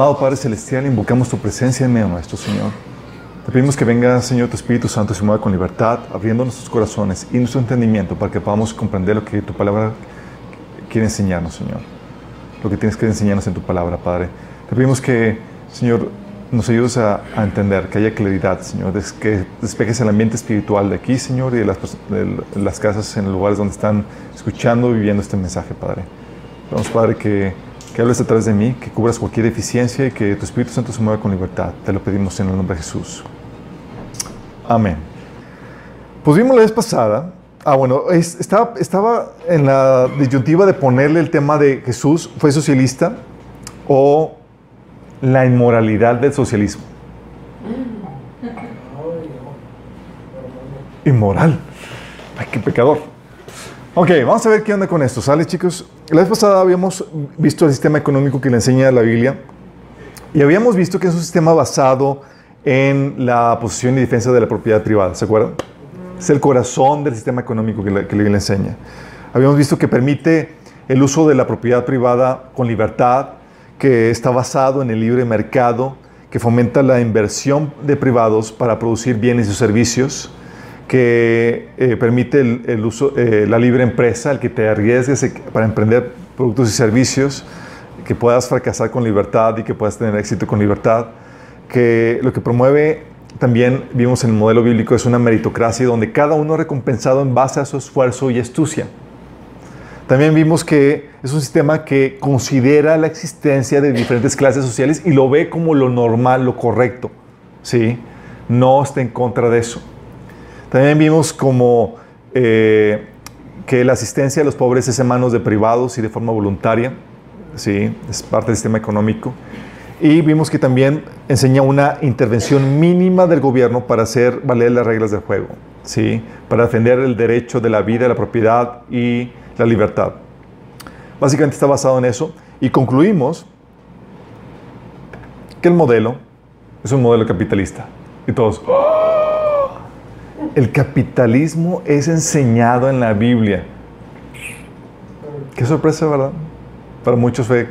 Amado Padre Celestial, invocamos tu presencia en medio nuestro, Señor. Te pedimos que venga, Señor, tu Espíritu Santo se mueva con libertad, abriendo nuestros corazones y nuestro entendimiento para que podamos comprender lo que tu palabra quiere enseñarnos, Señor. Lo que tienes que enseñarnos en tu palabra, Padre. Te pedimos que, Señor, nos ayudes a, a entender, que haya claridad, Señor, des- que despejes el ambiente espiritual de aquí, Señor, y de las, de las casas en los lugares donde están escuchando y viviendo este mensaje, Padre. Vamos, Padre, que, que hables a través de mí, que cubras cualquier deficiencia y que tu Espíritu Santo se mueva con libertad. Te lo pedimos en el nombre de Jesús. Amén. Pues vimos la vez pasada, ah, bueno, es- estaba, estaba en la disyuntiva de ponerle el tema de Jesús, ¿fue socialista? O la inmoralidad del socialismo. Inmoral. Ay, qué pecador. Ok, vamos a ver qué onda con esto. ¿Sale, chicos? La vez pasada habíamos visto el sistema económico que le enseña la Biblia y habíamos visto que es un sistema basado en la posesión y defensa de la propiedad privada. ¿Se acuerdan? Es el corazón del sistema económico que la, que la enseña. Habíamos visto que permite el uso de la propiedad privada con libertad, que está basado en el libre mercado, que fomenta la inversión de privados para producir bienes y servicios, que eh, permite el, uso, eh, la libre empresa, el que te arriesgues para emprender productos y servicios, que puedas fracasar con libertad y que puedas tener éxito con libertad, que lo que promueve también vimos en el modelo bíblico es una meritocracia donde cada uno es recompensado en base a su esfuerzo y astucia. También vimos que es un sistema que considera la existencia de diferentes clases sociales y lo ve como lo normal, lo correcto. ¿sí? No está en contra de eso. También vimos como eh, que la asistencia a los pobres es en manos de privados y de forma voluntaria. ¿sí? Es parte del sistema económico. Y vimos que también enseña una intervención mínima del gobierno para hacer valer las reglas del juego, ¿sí? para defender el derecho de la vida, la propiedad y la libertad. Básicamente está basado en eso. Y concluimos que el modelo es un modelo capitalista. Y todos, ¡Oh! El capitalismo es enseñado en la Biblia. Qué sorpresa, ¿verdad? Para muchos fue...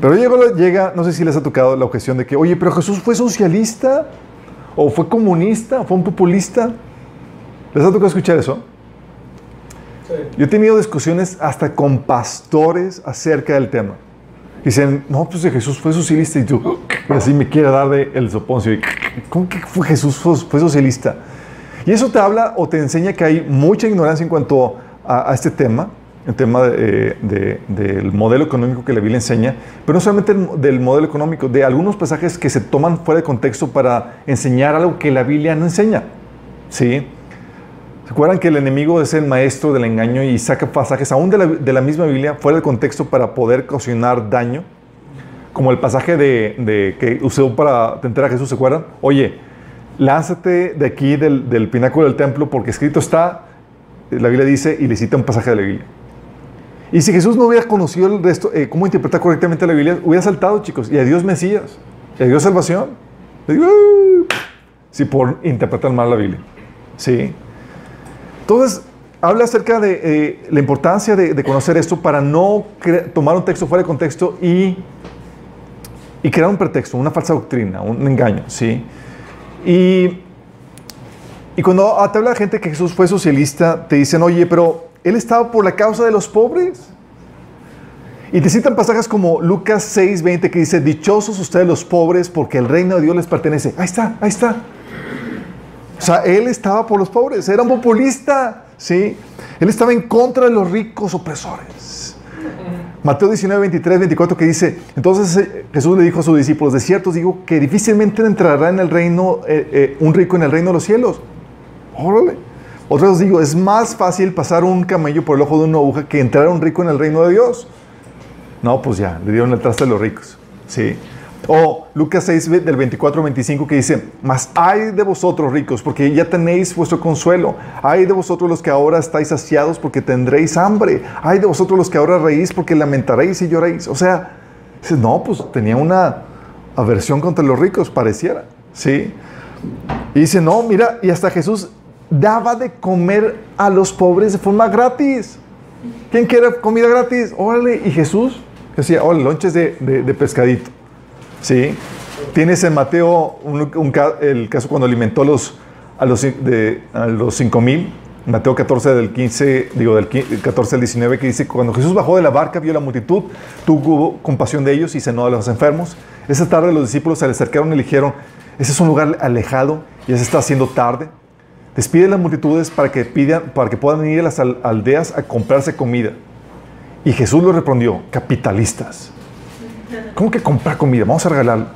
Pero llega, llega, no sé si les ha tocado la objeción de que, oye, pero Jesús fue socialista, o fue comunista, o fue un populista. ¿Les ha tocado escuchar eso? Yo he tenido discusiones hasta con pastores acerca del tema. Dicen, no, pues Jesús fue socialista y tú, así me quiere dar de el soponcio. Y, ¿Cómo que fue Jesús fue, socialista? Y eso te habla o te enseña que hay mucha ignorancia en cuanto a, este tema, el tema de, de, del modelo económico que la Biblia enseña, pero no solamente el, del modelo económico, de algunos pasajes que se toman fuera de contexto para enseñar algo que la Biblia no enseña. ¿Sí? ¿Se que el enemigo es el maestro del engaño y saca pasajes aún de la, misma Biblia fuera del contexto para poder ocasionar daño? Como el pasaje de, que usó para tentar a Jesús, ¿se acuerdan? Oye, lánzate de aquí del, pináculo del templo porque escrito está, la Biblia dice, y le cita un pasaje de la Biblia. Y si Jesús no hubiera conocido el resto, eh, cómo interpretar correctamente la Biblia, hubiera saltado, chicos, y a Dios Mesías, y a Dios salvación. Sí, por interpretar mal la Biblia. Sí. Entonces, habla acerca de eh, la importancia de, conocer esto para no tomar un texto fuera de contexto y, crear un pretexto, una falsa doctrina, un engaño, ¿sí? Y, y cuando te habla gente que Jesús fue socialista, te dicen, oye, pero él estaba por la causa de los pobres. Y te citan pasajes como Lucas 6, 20 que dice, dichosos ustedes los pobres porque el reino de Dios les pertenece. Ahí está, ahí está. O sea, él estaba por los pobres, era un populista, ¿sí? Él estaba en contra de los ricos opresores. Mateo 19, 23, 24 que dice, entonces eh, Jesús le dijo a sus discípulos, de cierto os digo que difícilmente entrará en el reino, eh, eh, un rico en el reino de los cielos. Órale. Otra os digo, es más fácil pasar un camello por el ojo de una aguja que entrar un rico en el reino de Dios. No, pues ya, le dieron el traste a los ricos. Sí. O Lucas 6 del 24 al 25 que dice, mas hay de vosotros ricos porque ya tenéis vuestro consuelo. Hay de vosotros los que ahora estáis saciados porque tendréis hambre. Hay de vosotros los que ahora reís porque lamentaréis y lloréis. O sea, no, pues tenía una aversión contra los ricos, pareciera. Sí. Y dice, no, mira, y hasta Jesús daba de comer a los pobres de forma gratis. ¿Quién quiere comida gratis? Órale. Y Jesús decía, órale, lonches de, de, pescadito. ¿Sí? Tienes en Mateo el caso cuando alimentó a los, a los, de, a los 5 mil. Mateo 14 del 15, digo del 14 al 19, que dice, cuando Jesús bajó de la barca, vio la multitud, tuvo compasión de ellos y cenó a los enfermos. Esa tarde los discípulos se le acercaron y le dijeron, ese es un lugar alejado, ya se está haciendo tarde. Despide las multitudes para que, pidan, para que puedan ir a las aldeas a comprarse comida. Y Jesús le respondió, capitalistas. ¿Cómo que comprar comida? Vamos a regalarlo.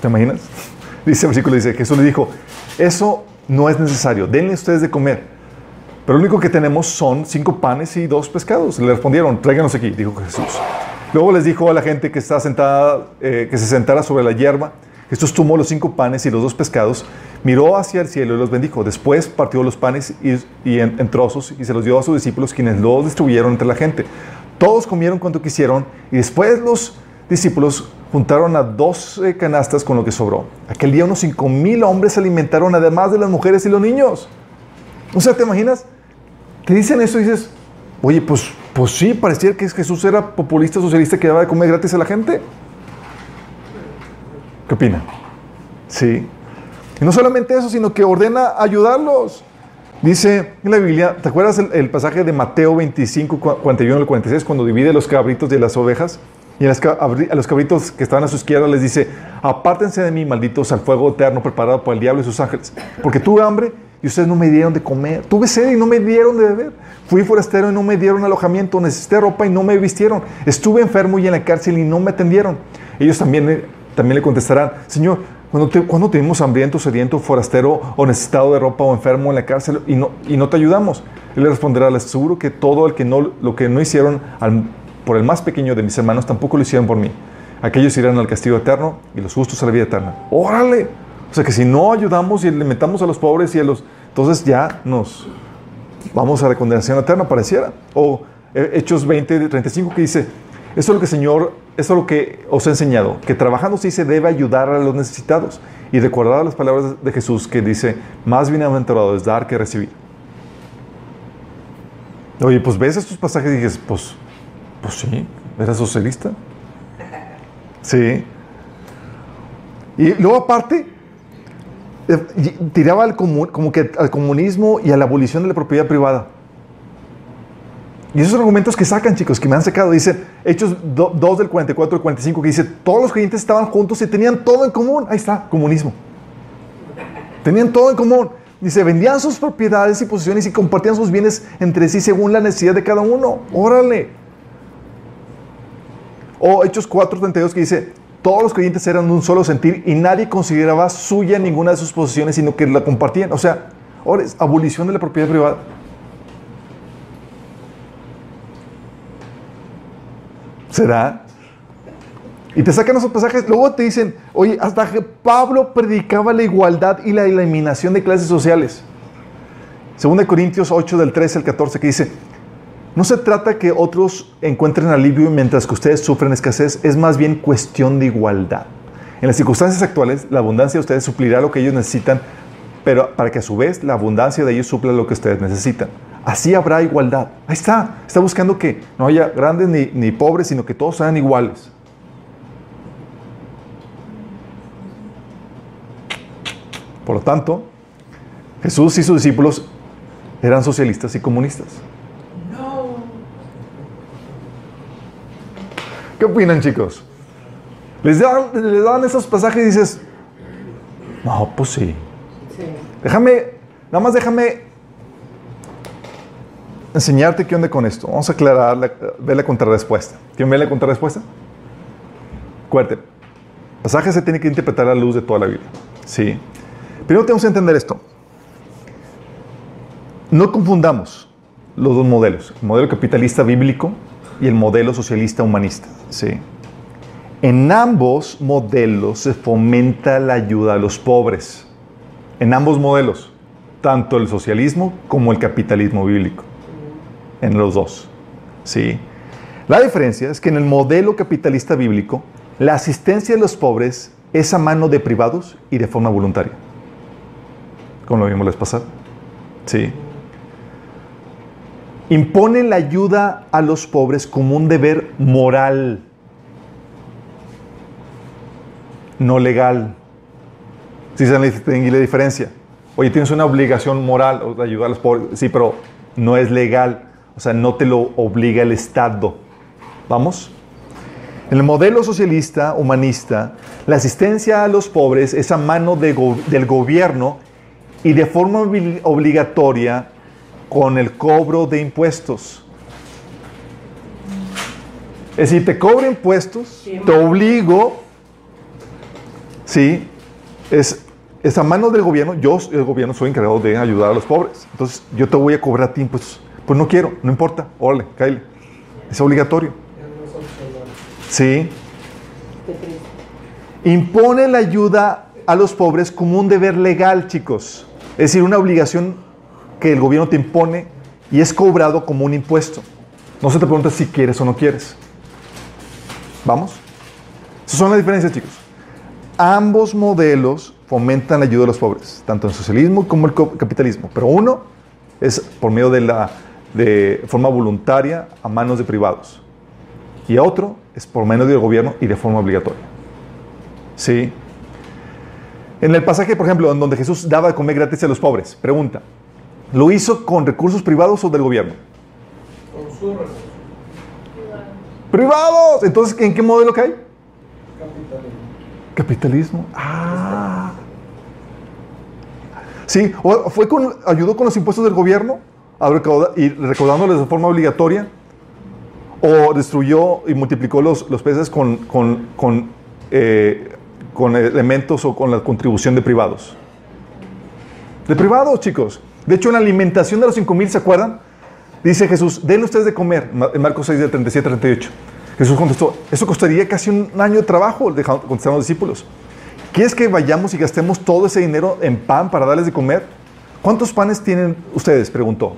¿Te imaginas? Dice el versículo, dice, Jesús le dijo, eso no es necesario, denle ustedes de comer. Pero lo único que tenemos son cinco panes y dos pescados. Le respondieron, tráiganos aquí, dijo Jesús. Luego les dijo a la gente que, está sentada, eh, que se sentara sobre la hierba. Jesús tomó los cinco panes y los dos pescados miró hacia el cielo y los bendijo. Después partió los panes y, en, trozos y se los dio a sus discípulos, quienes los distribuyeron entre la gente. Todos comieron cuanto quisieron y después los discípulos juntaron a dos canastas con lo que sobró. Aquel día unos cinco mil hombres se alimentaron, además de las mujeres y los niños. O sea, ¿te imaginas? Te dicen eso y dices, oye, pues, pues sí, parecía que Jesús era populista, socialista, que daba de comer gratis a la gente. ¿Qué opina? Sí. Y no solamente eso, sino que ordena ayudarlos. Dice en la Biblia, ¿te acuerdas el, pasaje de Mateo 25, 41 al 46, cuando divide los cabritos de las ovejas? Y a los cabritos que estaban a su izquierda les dice, apártense de mí, malditos, al fuego eterno preparado por el diablo y sus ángeles, porque tuve hambre y ustedes no me dieron de comer, tuve sed y no me dieron de beber, fui forastero y no me dieron alojamiento, necesité ropa y no me vistieron, estuve enfermo y en la cárcel y no me atendieron. Ellos también, también le contestarán, Señor, cuando, te, cuando hambriento, sediento, forastero o necesitado de ropa o enfermo en la cárcel y no, y no te ayudamos. Él le responderá, les aseguro que todo el que no, lo que no hicieron por el más pequeño de mis hermanos tampoco lo hicieron por mí. Aquellos irán al castigo eterno y los justos a la vida eterna. ¡Órale! O sea que si no ayudamos y alimentamos a los pobres y a los... Entonces ya nos vamos a la condenación eterna, pareciera. O eh, Hechos 20, 35 que dice, eso es lo que Señor eso es lo que os he enseñado, que trabajando sí se debe ayudar a los necesitados. Y recordar las palabras de Jesús que dice, más bienaventurado es dar que recibir. Oye, pues ves estos pasajes y dices, pues, pues sí, ¿eres socialista? Sí. Y luego aparte, eh, tiraba al como que al comunismo y a la abolición de la propiedad privada. Y esos argumentos que sacan, chicos, que me han sacado, dicen Hechos 2 del 44 al 45, que dice, todos los creyentes estaban juntos y tenían todo en común. Ahí está, comunismo. Tenían todo en común. Dice, vendían sus propiedades y posesiones y compartían sus bienes entre sí según la necesidad de cada uno. Órale. O Hechos 4, 32, que dice, todos los creyentes eran de un solo sentir y nadie consideraba suya ninguna de sus posesiones, sino que la compartían. O sea, ahora es abolición de la propiedad privada. ¿Será? Y te sacan esos pasajes, luego te dicen, oye, hasta que Pablo predicaba la igualdad y la eliminación de clases sociales. Según de Corintios 8 del 13 al 14 que dice, no se trata que otros encuentren alivio mientras que ustedes sufren escasez, es más bien cuestión de igualdad. En las circunstancias actuales, la abundancia de ustedes suplirá lo que ellos necesitan, pero para que a su vez la abundancia de ellos supla lo que ustedes necesitan. Así habrá igualdad. Ahí está. Está buscando que no haya grandes ni, ni pobres, sino que todos sean iguales. Por lo tanto, Jesús y sus discípulos eran socialistas y comunistas. ¿Qué opinan, chicos? Les dan, les dan esos pasajes y dices, no, pues sí. Déjame, nada más déjame enseñarte qué onda con esto. Vamos a aclarar, la, ver la contrarrespuesta. ¿Quién ve la contrarrespuesta? Acuérdate, pasaje se tiene que interpretar a la luz de toda la Biblia. Sí. Primero tenemos que entender esto. No confundamos los dos modelos, el modelo capitalista bíblico y el modelo socialista humanista. ¿sí? En ambos modelos se fomenta la ayuda a los pobres. En ambos modelos, tanto el socialismo como el capitalismo bíblico. En los dos. ¿sí? La diferencia es que en el modelo capitalista bíblico, la asistencia de los pobres es a mano de privados y de forma voluntaria. Como lo vimos les pasado. Sí impone la ayuda a los pobres como un deber moral, no legal. Si se distingue la diferencia. Oye, tienes una obligación moral de ayudar a los pobres, sí, pero no es legal. O sea, no te lo obliga el Estado. ¿Vamos? En el modelo socialista, humanista, la asistencia a los pobres es a mano del gobierno y de forma obligatoria con el cobro de impuestos. Es decir, te cobro impuestos, te obligo, ¿sí? Es, es a mano del gobierno, yo, el gobierno, soy encargado de ayudar a los pobres. Entonces, yo te voy a cobrar a ti impuestos. Pues no quiero, no importa, órale, cállate. Es obligatorio. Sí. Impone la ayuda a los pobres como un deber legal, chicos. Es decir, una obligación que el gobierno te impone y es cobrado como un impuesto. No se te pregunta si quieres o no quieres. ¿Vamos? Esas son las diferencias, chicos. Ambos modelos fomentan la ayuda a los pobres, tanto el socialismo como el capitalismo. Pero uno es por medio de la de forma voluntaria a manos de privados. Y otro es por medio del gobierno y de forma obligatoria. ¿Sí? En el pasaje, por ejemplo, en donde Jesús daba de comer gratis a los pobres, pregunta, ¿Lo hizo con recursos privados o del gobierno? Con sus recursos. Privados. Entonces, ¿en qué modelo cae? Capitalismo. Capitalismo. Ah. Sí, o fue con, ayudó con los impuestos del gobierno y recaudándoles de forma obligatoria, o destruyó y multiplicó los, los peces con, con, con, eh, con elementos o con la contribución de privados. De privados, chicos. De hecho, en la alimentación de los 5000, ¿se acuerdan? Dice Jesús, denle ustedes de comer, en Marcos 6, del 37 38. Jesús contestó, eso costaría casi un año de trabajo, contestaron los discípulos. ¿Quieres que vayamos y gastemos todo ese dinero en pan para darles de comer? ¿Cuántos panes tienen ustedes? Preguntó.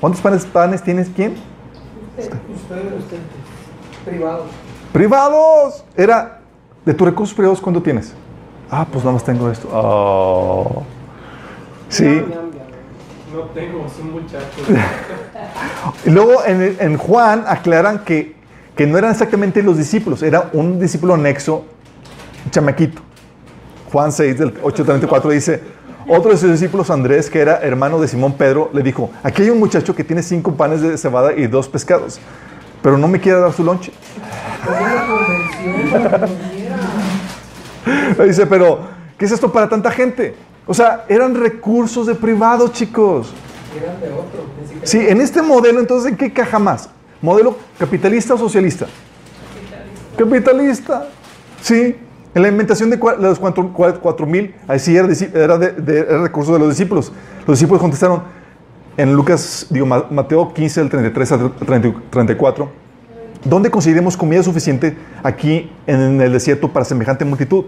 ¿Cuántos panes, panes tienes quién? Ustedes, ustedes, privados. Privados. Era, de tus recursos privados, ¿cuánto tienes? Ah, pues nada más tengo esto. Oh. Sí. No tengo, son muchachos. y luego en, en, Juan aclaran que, que no eran exactamente los discípulos, era un discípulo anexo, chamaquito. Juan 6, del 834 dice, otro de sus discípulos, Andrés, que era hermano de Simón Pedro, le dijo, aquí hay un muchacho que tiene cinco panes de cebada y dos pescados, pero no me quiere dar su lonche. dice, pero, ¿qué es esto para tanta gente? O sea, eran recursos de privados, chicos. Eran de otro. Sí, en este modelo, entonces, ¿en qué caja más? ¿Modelo capitalista o socialista? Capitalista. Capitalista. Sí. En la inventación de los cuatro mil, así era, era, de, recursos de los discípulos. Los discípulos contestaron en Lucas, digo, Mateo 15, del 33 al 34, ¿dónde conseguiremos comida suficiente aquí en el desierto para semejante multitud?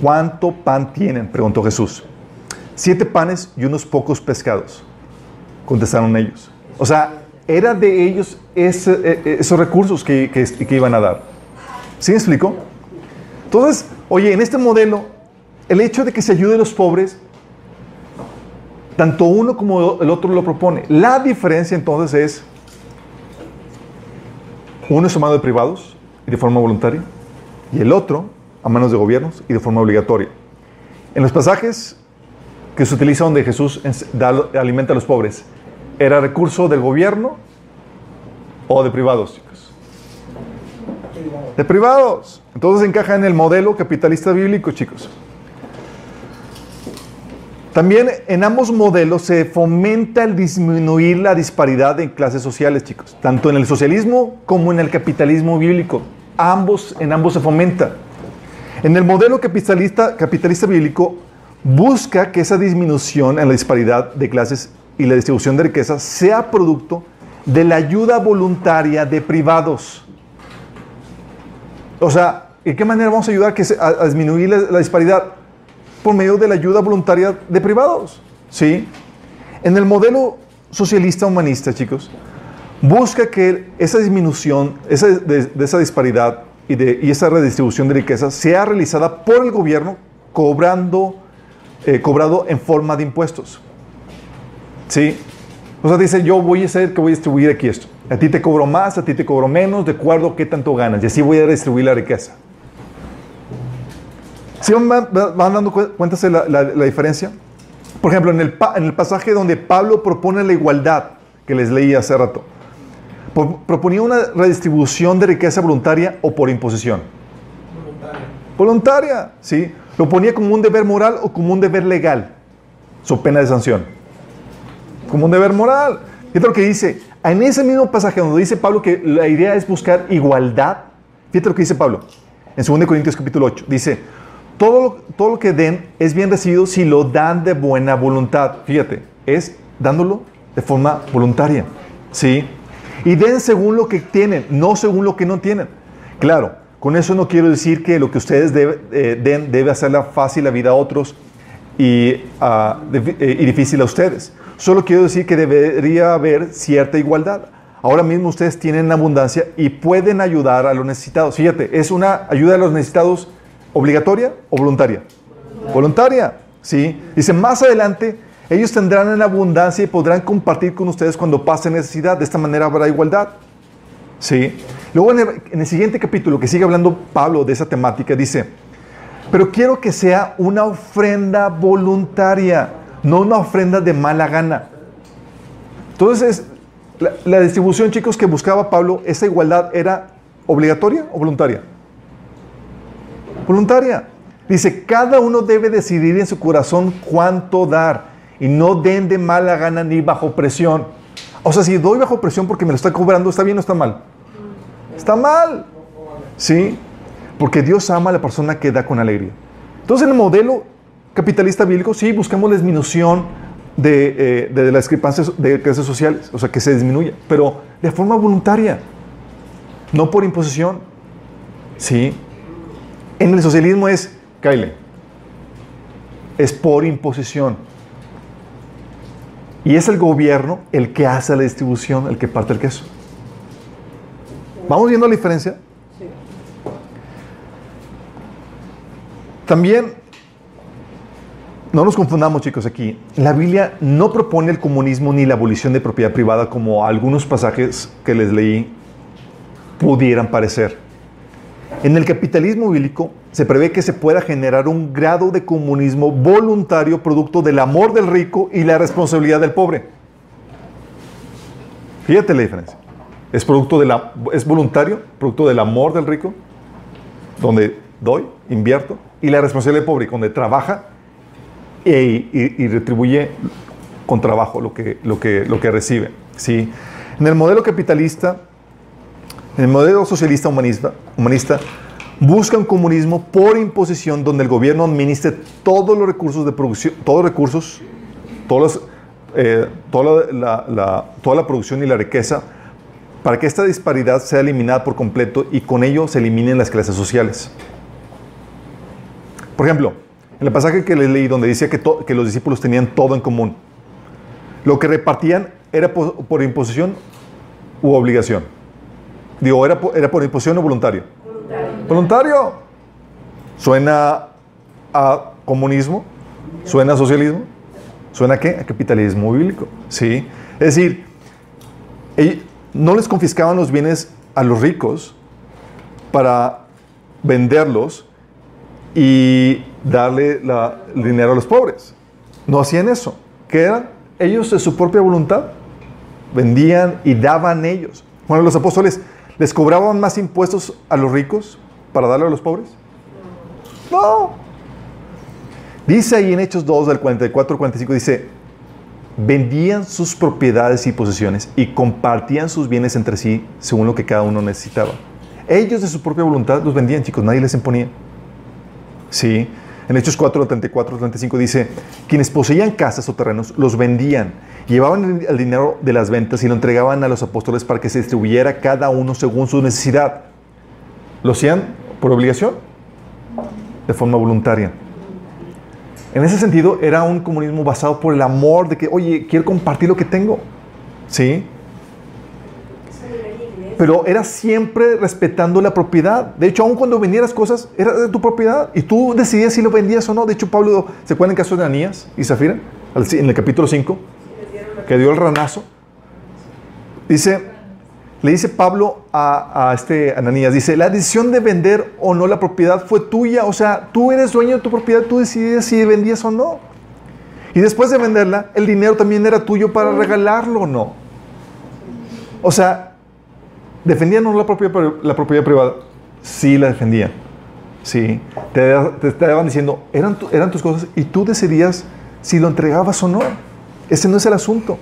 ¿Cuánto pan tienen? Preguntó Jesús siete panes y unos pocos pescados, contestaron ellos. O sea, era de ellos e, e, esos recursos que, que, iban a dar. ¿Sí me explico? Entonces, Oye, en este modelo, el hecho de que se ayude a los pobres, tanto uno como el otro lo propone. La diferencia entonces es, uno es a mano de privados y de forma voluntaria, y el otro a manos de gobiernos y de forma obligatoria. En los pasajes que se utilizan donde Jesús da- alimenta a los pobres, ¿era recurso del gobierno o de privados, chicos? De privados. Entonces encaja en el modelo capitalista bíblico, chicos. También en ambos modelos se fomenta el disminuir la disparidad en clases sociales, chicos. Tanto en el socialismo como en el capitalismo bíblico. Ambos, en ambos se fomenta. En el modelo capitalista, capitalista bíblico busca que esa disminución en la disparidad de clases y la distribución de riqueza sea producto de la ayuda voluntaria de privados. O sea, ¿en qué manera vamos a ayudar que se- a, disminuir la, disparidad? Por medio de la ayuda voluntaria de privados. ¿Sí? En el modelo socialista humanista, chicos, busca que esa disminución esa, de, de esa disparidad y, de, y esa redistribución de riqueza sea realizada por el gobierno cobrando, eh, cobrado en forma de impuestos. ¿Sí? O sea, dice, yo voy a hacer que voy a distribuir aquí esto. A ti te cobro más, a ti te cobro menos, de acuerdo a qué tanto ganas. Y así voy a distribuir la riqueza. ¿Sí van, dando cu- cuenta de la, la- la diferencia? Por ejemplo, en el, en el pasaje donde Pablo propone la igualdad, que les leí hace rato, po- proponía una redistribución de riqueza voluntaria o por imposición. Voluntario. Voluntaria, ¿sí? Lo ponía como un deber moral o como un deber legal, su pena de sanción. Como un deber moral. Fíjate lo que dice, en ese mismo pasaje donde dice Pablo que la idea es buscar igualdad, fíjate lo que dice Pablo, en 2 Corintios capítulo 8, dice, todo lo, todo lo que den es bien recibido si lo dan de buena voluntad. Fíjate, es dándolo de forma voluntaria, ¿sí? Y den según lo que tienen, no según lo que no tienen. Claro, con eso no quiero decir que lo que ustedes eh, den debe hacerla fácil la vida a otros y, ah, eh, y difícil a ustedes. Solo quiero decir que debería haber cierta igualdad. Ahora mismo ustedes tienen abundancia y pueden ayudar a los necesitados. Fíjate, ¿es una ayuda a los necesitados obligatoria o voluntaria? Voluntaria, ¿sí? Dice, más adelante ellos tendrán en abundancia y podrán compartir con ustedes cuando pase necesidad. De esta manera habrá igualdad. ¿Sí? Luego en el, en el siguiente capítulo que sigue hablando Pablo de esa temática, dice, pero quiero que sea una ofrenda voluntaria, no una ofrenda de mala gana. Entonces, la, la distribución, chicos, que buscaba Pablo, esa igualdad era obligatoria o voluntaria. Voluntaria. Dice, cada uno debe decidir en su corazón cuánto dar y no den de mala gana ni bajo presión. O sea, si doy bajo presión porque me lo está cobrando, ¿está bien o está mal? Está mal. ¿Sí? Porque Dios ama a la persona que da con alegría. Entonces, en el modelo capitalista bíblico, sí, buscamos la disminución de, eh, de las discrepancias de clases sociales, o sea, que se disminuya, pero de forma voluntaria, no por imposición. ¿Sí? En el socialismo es, Kyle, es por imposición. Y es el gobierno el que hace la distribución, el que parte el queso. ¿Vamos viendo la diferencia? También, no nos confundamos chicos aquí, la Biblia no propone el comunismo ni la abolición de propiedad privada como algunos pasajes que les leí pudieran parecer. En el capitalismo bíblico se prevé que se pueda generar un grado de comunismo voluntario producto del amor del rico y la responsabilidad del pobre. Fíjate la diferencia. Es producto de la, es voluntario, producto del amor del rico, donde doy, invierto, y la responsabilidad del pobre, donde trabaja e- y, y retribuye con trabajo lo que, lo que, lo que recibe. ¿sí? En el modelo capitalista, en el modelo socialista humanista, humanista, busca un comunismo por imposición donde el gobierno administre todos los recursos de producción, todos los recursos, todos los, eh, toda, la- toda la producción y la riqueza, para que esta disparidad sea eliminada por completo y con ello se eliminen las clases sociales. Por ejemplo, en el pasaje que les leí donde decía que, los discípulos tenían todo en común, lo que repartían era por, por imposición u obligación. Digo, ¿era por, ¿era por imposición o voluntario? Voluntario. ¿Suena a comunismo? ¿Suena a socialismo? ¿Suena a qué? A capitalismo bíblico. ¿Sí? Es decir, no les confiscaban los bienes a los ricos para venderlos y darle el dinero a los pobres. No hacían eso. ¿Qué eran? Ellos de su propia voluntad vendían y daban ellos. Bueno, los apóstoles les cobraban más impuestos a los ricos para darle a los pobres. No. Dice ahí en Hechos 2 del 44 al 45 dice, vendían sus propiedades y posesiones y compartían sus bienes entre sí según lo que cada uno necesitaba. Ellos de su propia voluntad los vendían, chicos, nadie les imponía. Sí. En Hechos 4, 34, 35 dice, quienes poseían casas o terrenos los vendían, llevaban el, dinero de las ventas y lo entregaban a los apóstoles para que se distribuyera cada uno según su necesidad. ¿Lo hacían por obligación? De forma voluntaria. En ese sentido, era un comunismo basado por el amor de que, oye, quiero compartir lo que tengo. ¿Sí? Pero era siempre respetando la propiedad. De hecho, aun cuando vendieras cosas, era de tu propiedad. Y tú decidías si lo vendías o no. De hecho, Pablo, ¿se acuerdan el caso de Anías y Zafira? En el capítulo 5, que dio el ranazo. Dice, le dice Pablo a, este Ananías, dice, la decisión de vender o no la propiedad fue tuya. O sea, tú eres dueño de tu propiedad, tú decidías si vendías o no. Y después de venderla, el dinero también era tuyo para regalarlo o no. O sea, ¿defendían o no la propiedad, la propiedad privada? Sí, la defendían. Sí. Te, te estaban diciendo, eran, eran tus cosas y tú decidías si lo entregabas o no. Ese no es el asunto.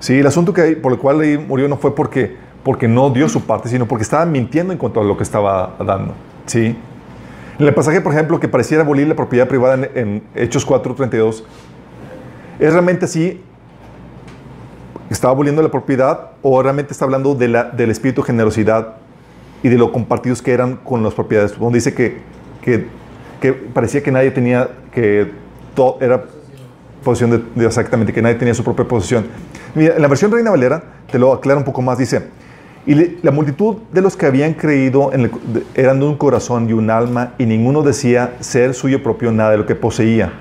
Sí, el asunto que por el cual murió no fue porque, porque no dio su parte, sino porque estaba mintiendo en cuanto a lo que estaba dando. Sí. En el pasaje, por ejemplo, que pareciera abolir la propiedad privada en, en Hechos 4.32, ¿es realmente así? ¿Estaba aboliendo la propiedad o realmente está hablando de la- del espíritu de generosidad y de lo compartidos que eran con las propiedades? Donde dice que, que, que parecía que nadie tenía, que todo era posesión de, de exactamente, que nadie tenía su propia posesión. Mira, en la versión Reina Valera te lo aclara un poco más, dice, y la multitud de los que habían creído eran de un corazón y un alma, y ninguno decía ser suyo propio nada de lo que poseía,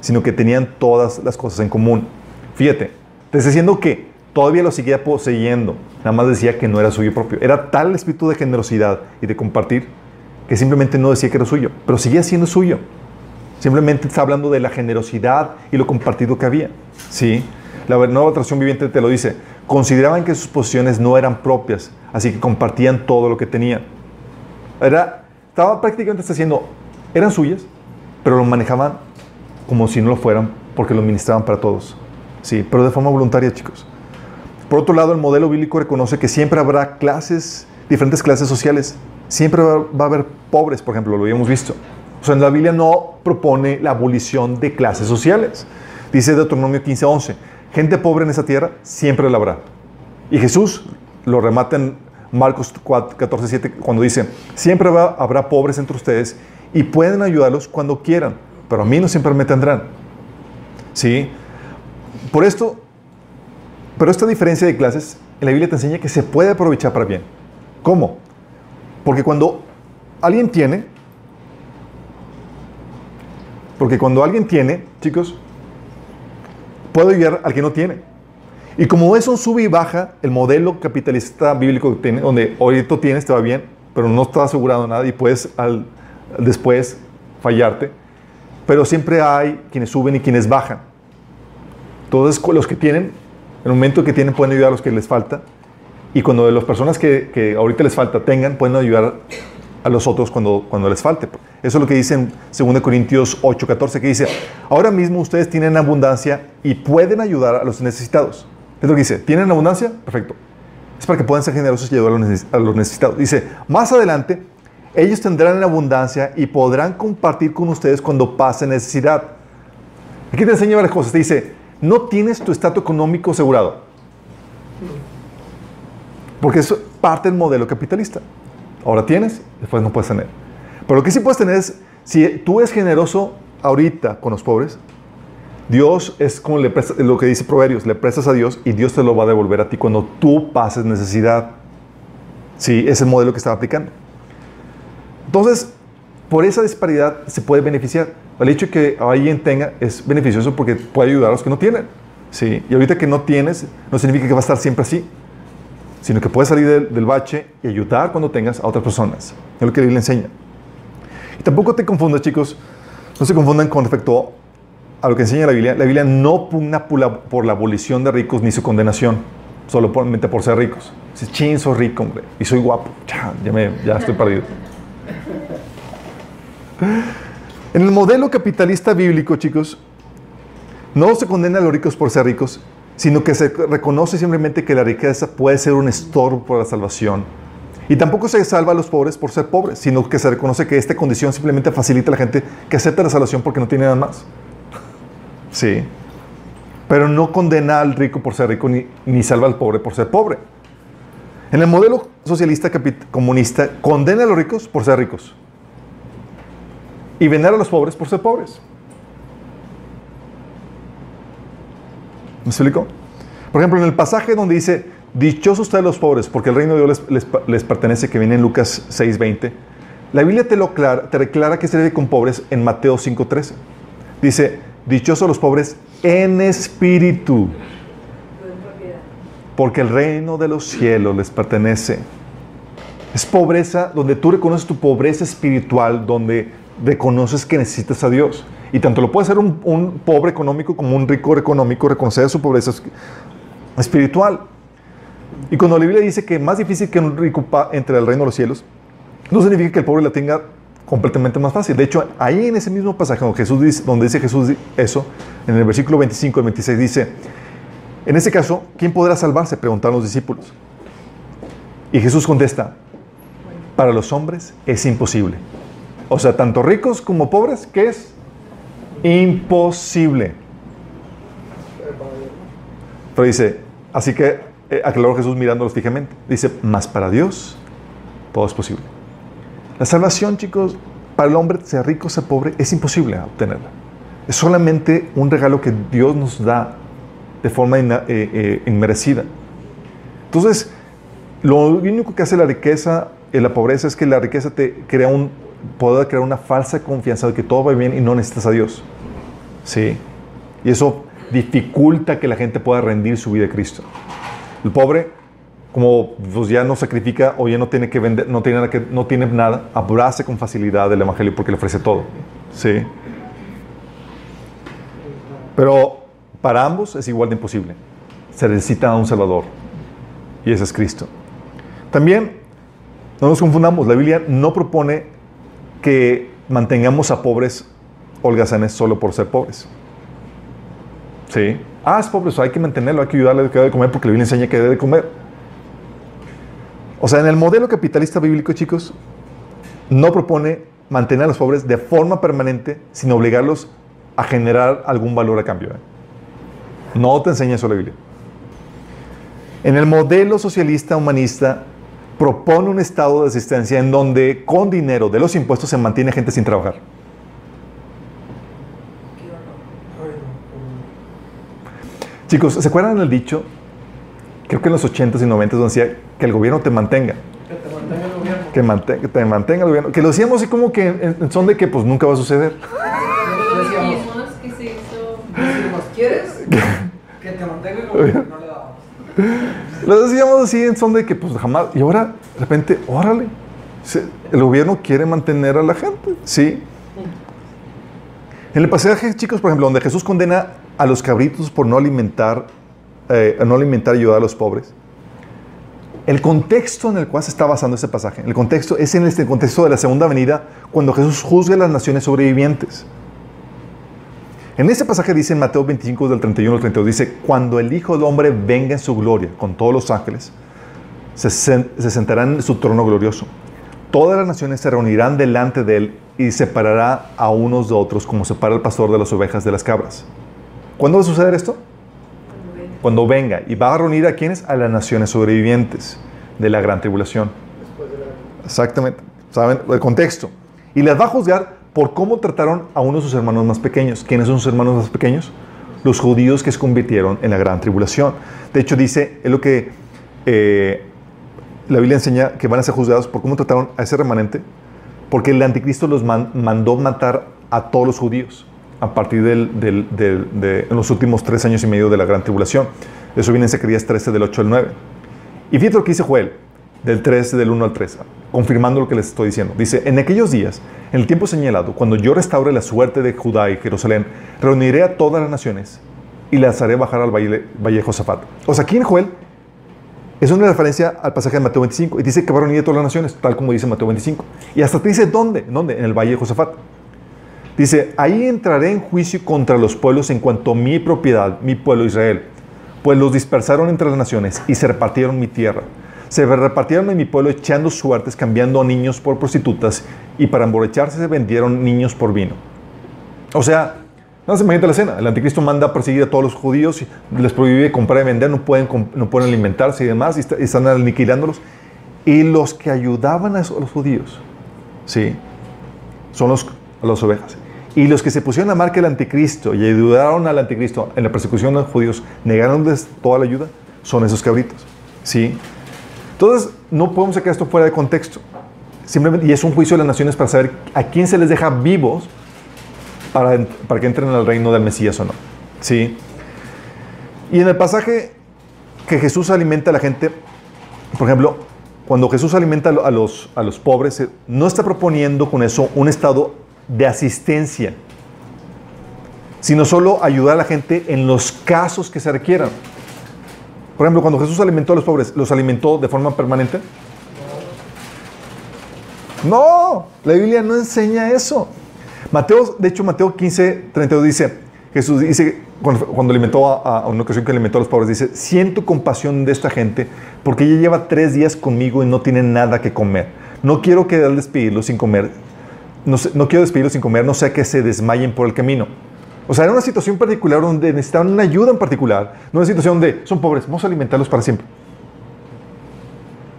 sino que tenían todas las cosas en común. Fíjate, te está diciendo que todavía lo seguía poseyendo, nada más decía que no era suyo propio. Era tal el espíritu de generosidad y de compartir que simplemente no decía que era suyo, pero seguía siendo suyo. Simplemente está hablando de la generosidad y lo compartido que había. ¿Sí? La nueva traducción viviente te lo dice. Consideraban que sus posesiones no eran propias, así que compartían todo lo que tenían. Era, estaba prácticamente está diciendo, eran suyas, pero lo manejaban como si no lo fueran, porque lo ministraban para todos. Sí, pero de forma voluntaria, chicos. Por otro lado, el modelo bíblico reconoce que siempre habrá clases, diferentes clases sociales. Siempre va, va a haber pobres, por ejemplo, lo habíamos visto. O sea, en la Biblia no propone la abolición de clases sociales. Dice Deuteronomio 15:11, gente pobre en esa tierra siempre la habrá. Y Jesús lo remata en Marcos 14:7 cuando dice, siempre habrá, habrá pobres entre ustedes y pueden ayudarlos cuando quieran, pero a mí no siempre me tendrán. ¿Sí? Por esto, pero esta diferencia de clases en la Biblia te enseña que se puede aprovechar para bien. ¿Cómo? Porque cuando alguien tiene, porque cuando alguien tiene, chicos, puede ayudar al que no tiene. Y como es un sube y baja, el modelo capitalista bíblico que tiene, donde ahorita tienes, te va bien, pero no está asegurado nada y puedes al, después fallarte. Pero siempre hay quienes suben y quienes bajan. Entonces, los que tienen, en el momento que tienen, pueden ayudar a los que les falta. Y cuando las personas que, que ahorita les falta tengan, pueden ayudar a los otros cuando, cuando les falte. Eso es lo que dice en 2 Corintios 8, 14, que dice, ahora mismo ustedes tienen abundancia y pueden ayudar a los necesitados. Es lo que dice, ¿tienen abundancia? Perfecto. Es para que puedan ser generosos y ayudar a los necesitados. Dice, más adelante, ellos tendrán abundancia y podrán compartir con ustedes cuando pase necesidad. Aquí te enseña varias cosas. Te dice, no tienes tu estatus económico asegurado. Porque es parte del modelo capitalista. Ahora tienes, después no puedes tener. Pero lo que sí puedes tener es, si tú eres generoso ahorita con los pobres, Dios es como lo que dice Proverbios, le prestas a Dios y Dios te lo va a devolver a ti cuando tú pases necesidad. Sí, es el modelo que estaba aplicando. Entonces, por esa disparidad se puede beneficiar. El hecho de que alguien tenga es beneficioso porque puede ayudar a los que no tienen. ¿sí? Y ahorita que no tienes, no significa que va a estar siempre así, sino que puedes salir del, del bache y ayudar cuando tengas a otras personas. Es lo que la Biblia enseña. Y tampoco te confundas, chicos, no se confundan con respecto a lo que enseña la Biblia. La Biblia no pugna por la, abolición de ricos ni su condenación, solamente por ser ricos. Dices, chin, soy rico, hombre, y soy guapo. Ya, ya, me- ya estoy perdido. En el modelo capitalista bíblico, chicos, no se condena a los ricos por ser ricos, sino que se reconoce simplemente que la riqueza puede ser un estorbo para la salvación. Y tampoco se salva a los pobres por ser pobres, sino que se reconoce que esta condición simplemente facilita a la gente que acepta la salvación porque no tiene nada más. Sí. Pero no condena al rico por ser rico ni, ni salva al pobre por ser pobre. En el modelo socialista comunista, condena a los ricos por ser ricos y venera a los pobres por ser pobres. ¿Me explico? Por ejemplo, en el pasaje donde dice, dichosos ustedes los pobres, porque el reino de Dios les, les les pertenece, que viene en Lucas 6:20, la Biblia te, lo clara- te declara que se debe con pobres en Mateo 5:13. Dice, dichosos los pobres en espíritu, porque el reino de los cielos les pertenece. Es pobreza donde tú reconoces tu pobreza espiritual, donde reconoces que necesitas a Dios. Y tanto lo puede ser un, un pobre económico como un rico económico, reconocer su pobreza es- espiritual. Y cuando la Biblia dice que es más difícil que un rico entre al reino de los cielos, no significa que el pobre la tenga completamente más fácil. De hecho, ahí en ese mismo pasaje donde, Jesús dice, donde dice Jesús eso, en el versículo 25 al 26 dice, en ese caso, ¿quién podrá salvarse? Preguntaron los discípulos. Y Jesús contesta, para los hombres es imposible. O sea, tanto ricos como pobres, ¿qué es? Imposible. Pero dice, así que eh, aclaró Jesús mirándolos fijamente. Dice, más para Dios todo es posible. La salvación, chicos, para el hombre, sea rico, sea pobre, es imposible obtenerla. Es solamente un regalo que Dios nos da de forma eh, eh, inmerecida. Entonces, lo único que hace la riqueza y la pobreza es que la riqueza te crea un, puede crear una falsa confianza de que todo va bien y no necesitas a Dios. Sí. Y eso dificulta que la gente pueda rendir su vida a Cristo. El pobre, como pues, ya no sacrifica o ya no tiene que vender, no tiene, que, no tiene nada, abraza con facilidad el Evangelio porque le ofrece todo. Sí. Pero para ambos es igual de imposible. Se necesita un Salvador. Y ese es Cristo. También, no nos confundamos, la Biblia no propone que mantengamos a pobres holgazanes solo por ser pobres. Sí. Ah, es pobre, eso hay que mantenerlo, hay que ayudarle a que debe de comer porque la Biblia enseña que debe de comer. O sea, en el modelo capitalista bíblico, chicos, no propone mantener a los pobres de forma permanente sin obligarlos a generar algún valor a cambio. ¿eh? No te enseña eso la Biblia. En el modelo socialista humanista propone un estado de asistencia en donde con dinero de los impuestos se mantiene gente sin trabajar. Chicos, ¿se acuerdan del dicho? Creo que en los 80s y 90s donde decía que el gobierno te mantenga. Que te mantenga el gobierno. Que, mante- que te mantenga el gobierno. Que lo decíamos así como que en, son de que pues nunca va a suceder. Decíamos, Dijimos que se hizo. decimos, ¿quieres que te mantenga el gobierno? No le dábamos. Lo decíamos así en son de que pues jamás. Y ahora, de repente, órale. El gobierno quiere mantener a la gente. Sí. En el pasaje, chicos, por ejemplo, donde Jesús condena a los cabritos por no alimentar, eh, no alimentar y ayudar a los pobres. El contexto en el cual se está basando ese pasaje, el contexto es en este contexto de la segunda venida, cuando Jesús juzga a las naciones sobrevivientes. En ese pasaje dice en Mateo 25 del 31 al 32, dice, cuando el Hijo del Hombre venga en su gloria con todos los ángeles, se, se sentarán en su trono glorioso. Todas las naciones se reunirán delante de él y separará a unos de otros como separa el pastor de las ovejas de las cabras. ¿Cuándo va a suceder esto? Cuando venga. Y va a reunir a quienes? A las naciones sobrevivientes de la gran tribulación. Exactamente. ¿Saben? El contexto. Y las va a juzgar por cómo trataron a uno de sus hermanos más pequeños. ¿Quiénes son sus hermanos más pequeños? Los judíos que se convirtieron en la gran tribulación. De hecho, dice, es lo que eh, la Biblia enseña que van a ser juzgados por cómo trataron a ese remanente porque el anticristo los man- mandó matar a todos los judíos a partir del- del- del- de los últimos tres años y medio de la gran tribulación. Eso viene en Zacarías 13, del 8 al 9. Y fíjate lo que dice Joel, del 3, del 1 al 3, confirmando lo que les estoy diciendo. Dice, en aquellos días, en el tiempo señalado, cuando yo restaure la suerte de Judá y Jerusalén, reuniré a todas las naciones y las haré bajar al valle, valle de Josafat. O sea, aquí en Joel es una referencia al pasaje de Mateo 25 y dice que va a reunir a todas las naciones, tal como dice Mateo 25. Y hasta te dice dónde, ¿En dónde, en el valle de Josafat. Dice, ahí entraré en juicio contra los pueblos en cuanto a mi propiedad, mi pueblo Israel, pues los dispersaron entre las naciones y se repartieron mi tierra. Se repartieron en mi pueblo echando suertes, cambiando a niños por prostitutas y para emborracharse se vendieron niños por vino. O sea, no se imagina la escena. El anticristo manda a perseguir a todos los judíos, les prohíbe comprar y vender, no pueden, no pueden alimentarse y demás, y, está- y están aniquilándolos. Y los que ayudaban a a los judíos, ¿sí? Son los, las ovejas. Y los que se pusieron la marca del anticristo y ayudaron al anticristo en la persecución de los judíos, negándoles toda la ayuda, son esos cabritos, ¿sí? Entonces, no podemos sacar esto fuera de contexto. Simplemente, y es un juicio de las naciones para saber a quién se les deja vivos para, para que entren al reino del Mesías o no. ¿Sí? Y en el pasaje que Jesús alimenta a la gente, por ejemplo, cuando Jesús alimenta a lo- a los, a los pobres, no está proponiendo con eso un estado de asistencia, sino solo ayudar a la gente en los casos que se requieran. Por ejemplo, cuando Jesús alimentó a los pobres, ¿los alimentó de forma permanente? No, la Biblia no enseña eso. Mateo, de hecho, Mateo 15, 32 dice, Jesús dice, cuando, alimentó a, una ocasión que alimentó a los pobres, dice, siento compasión de esta gente porque ella lleva tres días conmigo y no tiene nada que comer. No quiero que al sin comer, no, quiero despedirlos sin comer, no sea que se desmayen por el camino. O sea, era una situación particular donde necesitaban una ayuda en particular, no una situación donde son pobres, vamos a alimentarlos para siempre.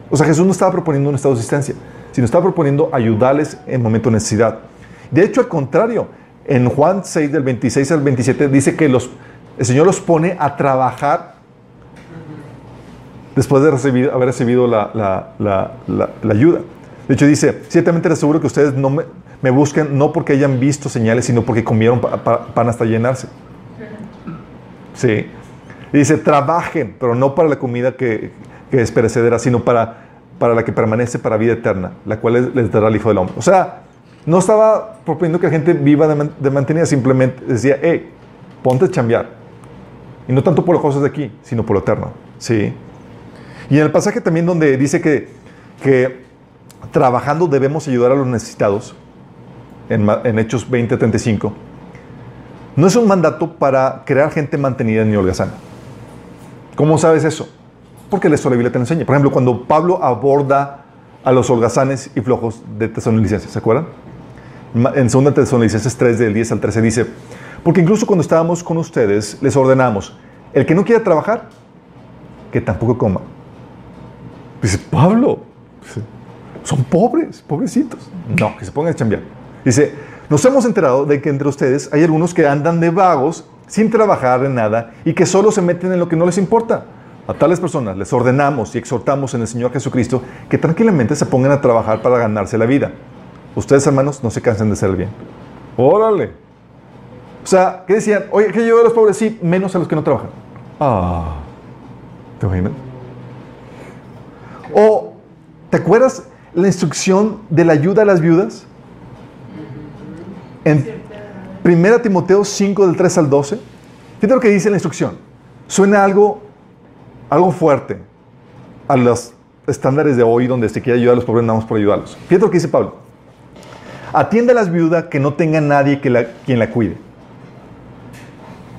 O sea, Jesús no estaba proponiendo un estado de asistencia, sino estaba proponiendo ayudarles en momento de necesidad. De hecho, al contrario, en Juan 6, del 26 al 27, dice que los, el Señor los pone a trabajar después de haber recibido la- la ayuda. De hecho, dice, ciertamente les aseguro que ustedes no me, me buscan no porque hayan visto señales, sino porque comieron pa- pa- pan hasta llenarse. Sí. Y dice, trabajen, pero no para la comida que, que es perecedera, sino para, para la que permanece para vida eterna, la cual les, les dará el Hijo del Hombre. O sea, no estaba proponiendo que la gente viva de, de mantenida, simplemente decía, hey, ponte a chambear. Y no tanto por las cosas de aquí, sino por lo eterno. Sí. Y en el pasaje también donde dice que, que trabajando debemos ayudar a los necesitados, en, en Hechos 20:35, no es un mandato para crear gente mantenida ni holgazana. ¿Cómo sabes eso? Porque la Biblia te lo enseña. Por ejemplo, cuando Pablo aborda a los holgazanes y flojos de Tesalonicenses, ¿se acuerdan? En 2 Tesalonicenses 3, del 10 al 13 dice, porque incluso cuando estábamos con ustedes, les ordenamos, el que no quiera trabajar, que tampoco coma. Dice, Pablo, son pobres, pobrecitos. No, que se pongan a chambear. Dice, nos hemos enterado de que entre ustedes hay algunos que andan de vagos sin trabajar en nada y que solo se meten en lo que no les importa. A tales personas les ordenamos y exhortamos en el Señor Jesucristo que tranquilamente se pongan a trabajar para ganarse la vida. Ustedes, hermanos, no se cansen de hacer bien. Órale. O sea, ¿qué decían? Oye, que yo a los pobres sí, menos a los que no trabajan. Ah, ¿te imaginas? O, ¿te acuerdas la instrucción de la ayuda a las viudas? En 1 Timoteo 5, del 3 al 12. Fíjate lo que dice la instrucción. Suena algo, algo fuerte a los estándares de hoy donde se quiere ayudar a los pobres, nada más por ayudarlos. Fíjate lo que dice Pablo. Atiende a las viudas que no tengan nadie que quien la cuide.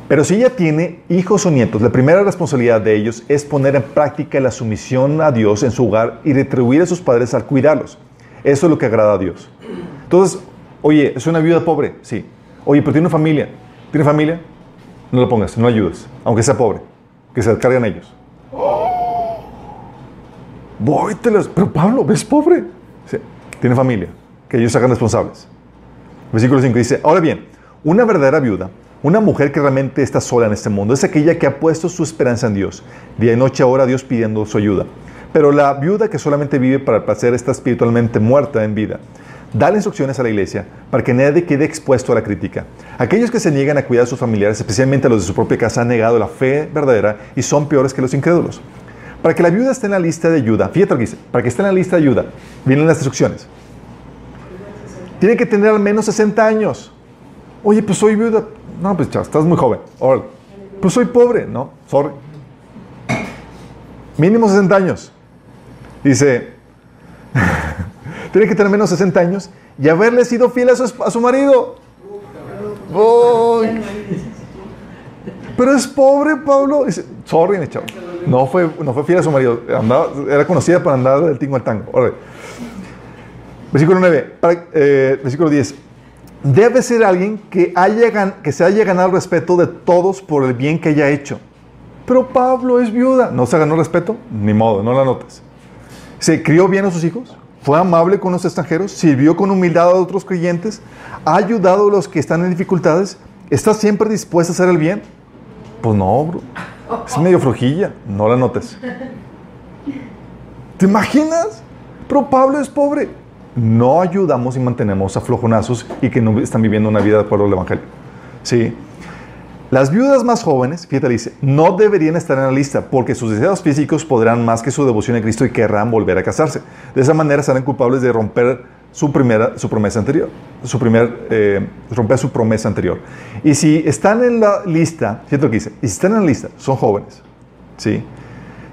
Pero si ella tiene hijos o nietos, la primera responsabilidad de ellos es poner en práctica la sumisión a Dios en su hogar y retribuir a sus padres al cuidarlos. Eso es lo que agrada a Dios. Entonces, oye, es una viuda pobre, sí. Oye, pero tiene una familia. ¿Tiene familia? No lo pongas, no ayudes, aunque sea pobre, que se carguen ellos. Voy, te los- Pero Pablo, ¿ves pobre? Sí, tiene familia, que ellos hagan responsables. Versículo 5 dice, ahora bien, una verdadera viuda, una mujer que realmente está sola en este mundo, es aquella que ha puesto su esperanza en Dios. Día y noche ahora Dios pidiendo su ayuda. Pero la viuda que solamente vive para el placer está espiritualmente muerta en vida. Dale instrucciones a la iglesia para que nadie quede expuesto a la crítica. Aquellos que se niegan a cuidar a sus familiares, especialmente a los de su propia casa, han negado la fe verdadera y son peores que los incrédulos. Para que la viuda esté en la lista de ayuda, fíjate lo que dice, para que esté en la lista de ayuda, vienen las instrucciones. Tiene que tener al menos 60 años. Oye, pues soy viuda. No, pues chao, estás muy joven. Órale. Pues soy pobre. No, sorry. Mínimo 60 años. Dice, tiene que tener menos 60 años y haberle sido fiel a su, marido. Uy. Pero es pobre, Pablo. Dice, sorry, chavo. No fue, no fue fiel a su marido. Era conocida por andar del tingo al tango. Versículo 9, para- eh, versículo 10. Debe ser alguien que, haya, que se haya ganado el respeto de todos por el bien que haya hecho. Pero Pablo es viuda. ¿No se ganó respeto? Ni modo, no la notas. ¿Se crió bien a sus hijos? ¿Fue amable con los extranjeros? ¿Sirvió con humildad a otros creyentes? ¿Ha ayudado a los que están en dificultades? ¿Está siempre dispuesta a hacer el bien? Pues no, bro. Es medio flojilla. No la notes. ¿Te imaginas? Pero Pablo es pobre. No ayudamos y mantenemos a flojonazos y que no están viviendo una vida de acuerdo al Evangelio. Sí. Las viudas más jóvenes, fíjate, dice, no deberían estar en la lista porque sus deseos físicos podrán más que su devoción a Cristo y querrán volver a casarse. De esa manera serán culpables de romper su, primera, su promesa anterior, su primer, eh, romper su promesa anterior. Y si están en la lista, fíjate lo que dice, y si están en la lista, son jóvenes, ¿sí?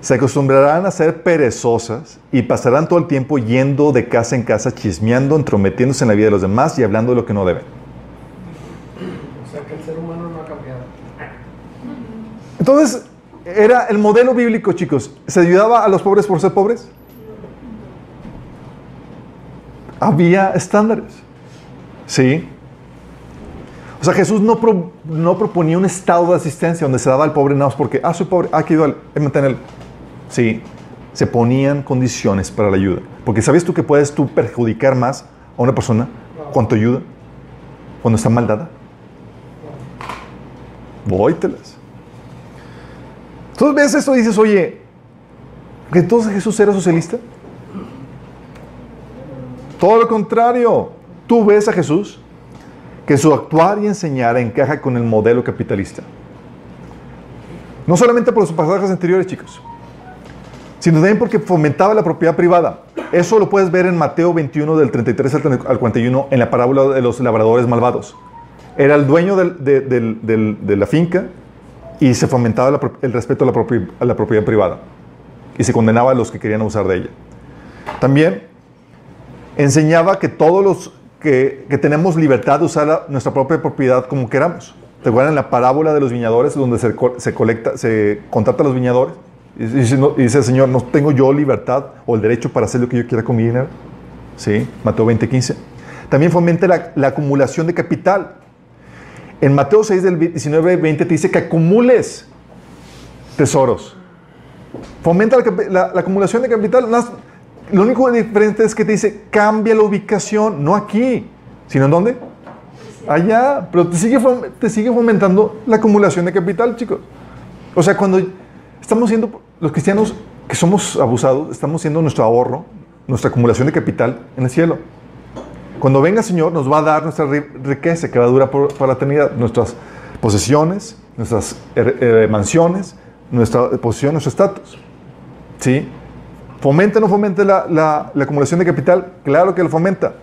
Se acostumbrarán a ser perezosas y pasarán todo el tiempo yendo de casa en casa, chismeando, entrometiéndose en la vida de los demás y hablando de lo que no deben. O sea que el ser humano no ha cambiado. Entonces, era el modelo bíblico, chicos. ¿Se ayudaba a los pobres por ser pobres? Había estándares. ¿Sí? O sea, Jesús no, no proponía un estado de asistencia donde se daba al pobre nada más porque, ah, soy pobre, ah, que ayuda, mantenerlo. Sí, se ponían condiciones para la ayuda. Porque ¿sabes tú que puedes tú perjudicar más a una persona cuando ayuda? Cuando está mal dada. Vóytelas. Entonces ves esto y dices, oye, ¿que entonces Jesús era socialista? Todo lo contrario. Tú ves a Jesús que su actuar y enseñar encaja con el modelo capitalista. No solamente por los pasajes anteriores, chicos, sino también porque fomentaba la propiedad privada. Eso lo puedes ver en Mateo 21, del 33 al 30 al 41, en la parábola de los labradores malvados. Era el dueño de la finca y se fomentaba la el respeto a la, propi- a la propiedad privada y se condenaba a los que querían abusar de ella. También enseñaba que todos los que, que tenemos libertad de usar la- nuestra propia propiedad como queramos. ¿Te acuerdan la parábola de los viñadores donde se, se colecta, se contrata a los viñadores? Y no- y dice el Señor, ¿no tengo yo libertad o el derecho para hacer lo que yo quiera con mi dinero? Sí, Mateo 20, 15. También fomenta la, la acumulación de capital. En Mateo 6, del 19, 20 te dice que acumules tesoros. Fomenta la, acumulación de capital. Más- Lo único diferente es que te dice cambia la ubicación, no aquí, sino en dónde? Allá. Pero te sigue, te sigue fomentando la acumulación de capital, chicos. O sea, cuando estamos siendo, los cristianos que somos abusados, estamos siendo nuestro ahorro, nuestra acumulación de capital en el cielo. Cuando venga el Señor, nos va a dar nuestra ri- riqueza que va a durar por, la eternidad. Nuestras posesiones, nuestras eh, mansiones, nuestra posición, nuestro estatus. ¿Sí? ¿Fomenta o no fomenta la, la- la acumulación de capital? Claro que lo fomenta.